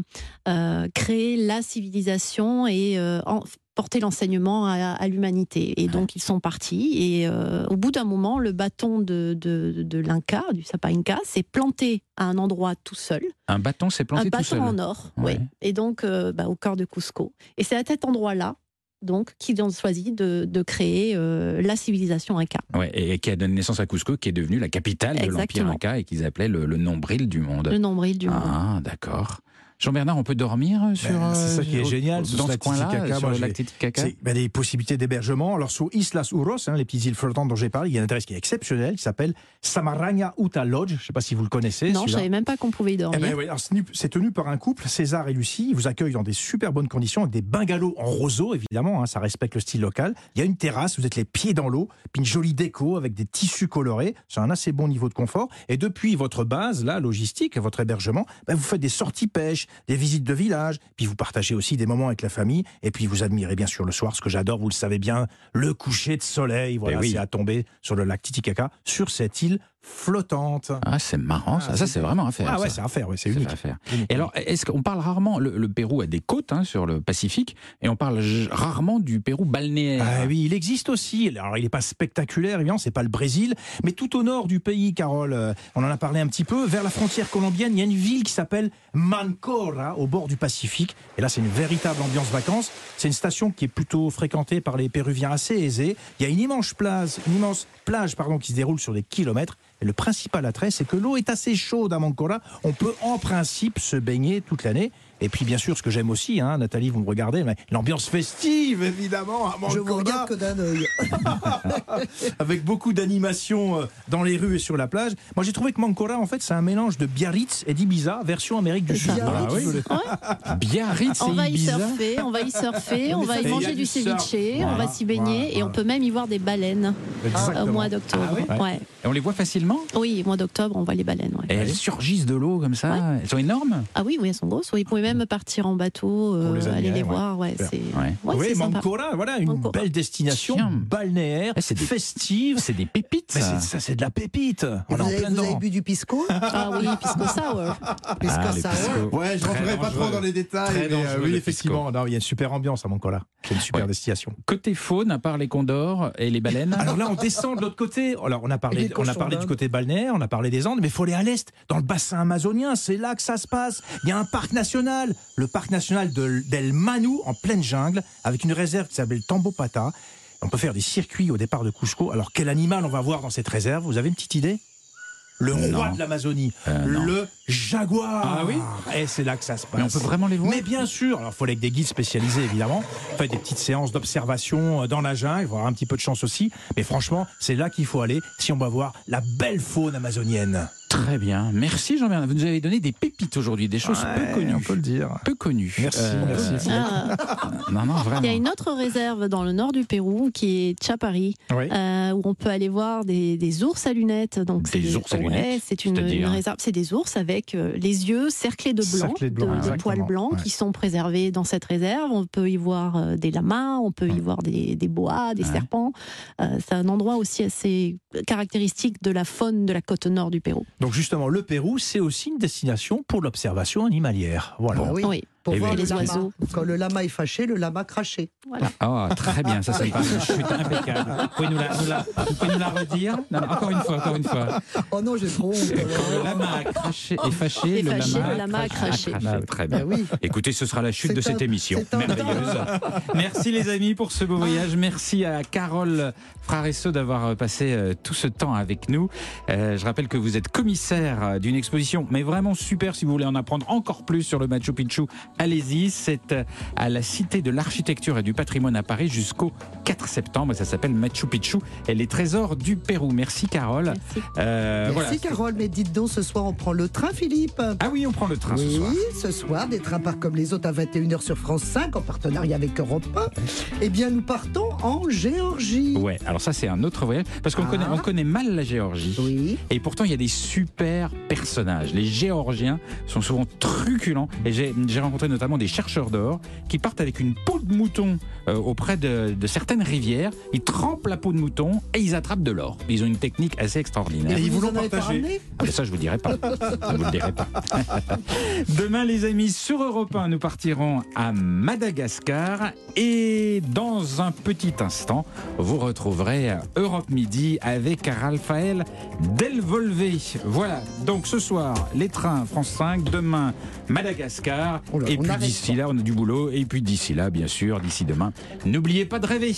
euh, créer la civilisation et en- porter l'enseignement à, à l'humanité. Et donc ils sont partis et euh, au bout d'un moment, le bâton de, de, de l'Inca, du Sapa Inca, s'est planté à un endroit tout seul. Un bâton s'est planté un tout bâton seul. en or, Ouais. oui. Et donc euh, bah, au cœur de Cusco. Et c'est à cet endroit-là donc qu'ils ont choisi de, de créer euh, la civilisation Inca. Ouais, et qui a donné naissance à Cusco, qui est devenue la capitale de l'Empire. Inca et qu'ils appelaient le, le nombril du monde. Le nombril du monde. Ah, d'accord. Jean-Bernard, on peut dormir sur Ben, c'est ça euh, qui est génial dans la ce coin-là, sur le Titicaca. Ben, des possibilités d'hébergement. Alors sur Islas Uros, hein, les petites îles flottantes dont j'ai parlé, il y a une adresse qui est exceptionnelle qui s'appelle Samaranya Uta Lodge. Je ne sais pas si vous le connaissez. Non, je celui-là. savais même pas qu'on pouvait y Eh dormir. ben c'est tenu- c'est tenu par un couple, César et Lucie. Ils vous accueillent dans des super bonnes conditions, avec des bungalows en roseau, évidemment. hein, ça respecte le style local. Il y a une terrasse, vous êtes les pieds dans l'eau, puis une jolie déco avec des tissus colorés. C'est un assez bon niveau de confort. Et depuis votre base, là, logistique, votre hébergement, ben, vous faites des sorties pêche, des visites de village, puis vous partagez aussi des moments avec la famille. Et puis vous admirez bien sûr le soir, ce que j'adore, vous le savez bien, le coucher de soleil. Voilà, oui. c'est à tomber sur le lac Titicaca, sur cette île flottante. Ah, c'est marrant, ça. Ah, ça, c'est- vraiment à faire. Ah ouais, c'est à faire, ouais, c'est unique. à faire. Et alors, est-ce qu'on parle rarement, le, le Pérou a des côtes hein, sur le Pacifique, et on parle rarement du Pérou balnéaire? Ah oui, il existe aussi. Alors, il n'est pas spectaculaire, évidemment, c'est pas le Brésil, mais tout au nord du pays, Carole, euh, on en a parlé un petit peu, vers la frontière colombienne, il y a une ville qui s'appelle Mancora, au bord du Pacifique. Et là, c'est une véritable ambiance vacances. C'est une station qui est plutôt fréquentée par les Péruviens assez aisés. Il y a une immense plage, une immense plage, pardon, qui se déroule sur des kilomètres. Le principal attrait, c'est que l'eau est assez chaude à Mancora. On peut en principe se baigner toute l'année. Et puis, bien sûr, ce que j'aime aussi, hein, Nathalie, vous me regardez, mais l'ambiance festive, évidemment, à Je vous regarde que d'un œil. *laughs* avec beaucoup d'animation euh, dans les rues et sur la plage. Moi, j'ai trouvé que Mancora, en fait, c'est un mélange de Biarritz et d'Ibiza, version Amérique du Sud. Biarritz. Voilà, oui. Biarritz On et va y Ibiza. surfer, on va y surfer, *laughs* on va y manger du ceviche, on va s'y baigner voilà, et on peut même y voir des baleines Exactement. au mois d'octobre. Ah oui ouais. Et on les voit facilement? Oui, au mois d'octobre, on voit les baleines. ouais. Et elles surgissent de l'eau comme ça? Elles sont énormes? Ah oui, oui, elles sont grosses. Oui, vous pouvez même partir en bateau, euh, aller les ouais. voir. Ouais, c'est Ouais. ouais, oui. Mancora, voilà, une Mancora. belle destination balnéaire, Eh, c'est des- festive. C'est des pépites. Mais ça. c'est- ça, c'est de la pépite. On est Vous en avez, plein vous avez bu du pisco? Ah oui, pisco sour. *laughs* Pisco Ah, sour. Ouais, je rentrerai pas trop dans les détails, Très mais euh, oui, le effectivement. Non, il y a une super ambiance à Mancora. C'est une super Ouais. destination. Côté faune, à part les condors et les baleines. Alors là, on descend de l'autre côté. Alors, on a parlé, on a parlé du côté balnéaire, on a parlé des Andes, mais il faut aller à l'est, dans le bassin amazonien. C'est là que ça se passe. Il y a un parc national, le parc national de, d'El Manu, en pleine jungle, avec une réserve qui s'appelle Tambopata. On peut faire des circuits au départ de Cusco. Alors, quel animal on va voir dans cette réserve? Vous avez une petite idée? Le roi Non. de l'Amazonie, Euh, le jaguar. Ah oui? Et c'est là que ça se passe. Mais on peut vraiment les voir? Mais bien sûr, alors il faut aller avec des guides spécialisés évidemment, faire des petites séances d'observation euh, dans la jungle, il faut avoir un petit peu de chance aussi, mais franchement, c'est là qu'il faut aller si on va voir la belle faune amazonienne. Très bien. Merci Jean-Bernard. Vous nous avez donné des pépites aujourd'hui, des choses Ouais, peu connues. on peut le dire. Peu connues. Merci, merci. *laughs* Ah, Non, non, vraiment. Il y a une autre réserve dans le nord du Pérou qui est Chapari, Oui. euh, où on peut aller voir des, des ours à lunettes. Donc Des ours à ouais, lunettes, C'est une, réserve. C'est des ours avec euh, les yeux cerclés de blanc, Cerclés de blanc, de, de exactement, poils blancs ouais. qui sont préservés dans cette réserve. On peut y voir euh, des lamas, on peut y voir des, des boas, des Ouais. serpents. Euh, c'est un endroit aussi assez caractéristique de la faune de la côte nord du Pérou. Donc justement, le Pérou, c'est aussi une destination pour l'observation animalière. Voilà. Oui. Pour Et voir oui. le Les oiseaux. Quand le lama est fâché, le lama craché. Voilà. Ah, très bien, ça, ça me paraît une chute impeccable. Vous pouvez nous la, nous la- vous pouvez nous la redire Non, non, Encore une fois, encore une fois. Oh non, j'ai trop honte. Quand le lama a craché, est fâché, Est le, fâché, lama le lama a craché. Ah, très bien. Ben oui. Écoutez, ce sera la chute C'est de un- cette émission. c'est un- Merveilleuse. Merci les amis pour ce beau voyage. Merci à Carole Fraresso d'avoir passé euh, tout ce temps avec nous. Euh, je rappelle que vous êtes commissaire euh, d'une exposition, mais vraiment super si vous voulez en apprendre encore plus sur le Machu Picchu. Allez-y, c'est euh, à la Cité de l'Architecture et du Patrimoine à Paris jusqu'au 4 septembre. Ça s'appelle Machu Picchu et les trésors du Pérou. Merci Carole. Merci. Euh, Merci voilà. Carole, mais dites donc, ce soir on prend le train, Philippe. Ah oui, on prend le train oui, ce soir. ce soir, des trains pas comme les autres à 21h sur France 5 en partenariat avec Europe 1. Eh bien, nous partons en Géorgie. Ouais, alors ça c'est un autre voyage parce qu'on Ah. connaît, on connaît mal la Géorgie. Oui. Et pourtant il y a des super personnages. Les Géorgiens sont souvent truculents et j'ai j'ai rencontré notamment des chercheurs d'or qui partent avec une peau de mouton euh, auprès de, de certaines rivières. Ils trempent la peau de mouton et ils attrapent de l'or. Ils ont une technique assez extraordinaire. Et ils Vous l'ont partagé. Ah, mais ça, je vous dirai pas. Je vous le dirai pas. *laughs* Demain, les amis, sur Europe 1, nous partirons à Madagascar. Et dans un petit instant, vous retrouverez Europe Midi avec Raphaël Delvolvé. Voilà. Donc ce soir, les trains France 5. Demain, Madagascar. Oh là, et on puis d'ici là, on a du boulot. Et puis d'ici là, bien sûr, d'ici demain, n'oubliez pas de rêver.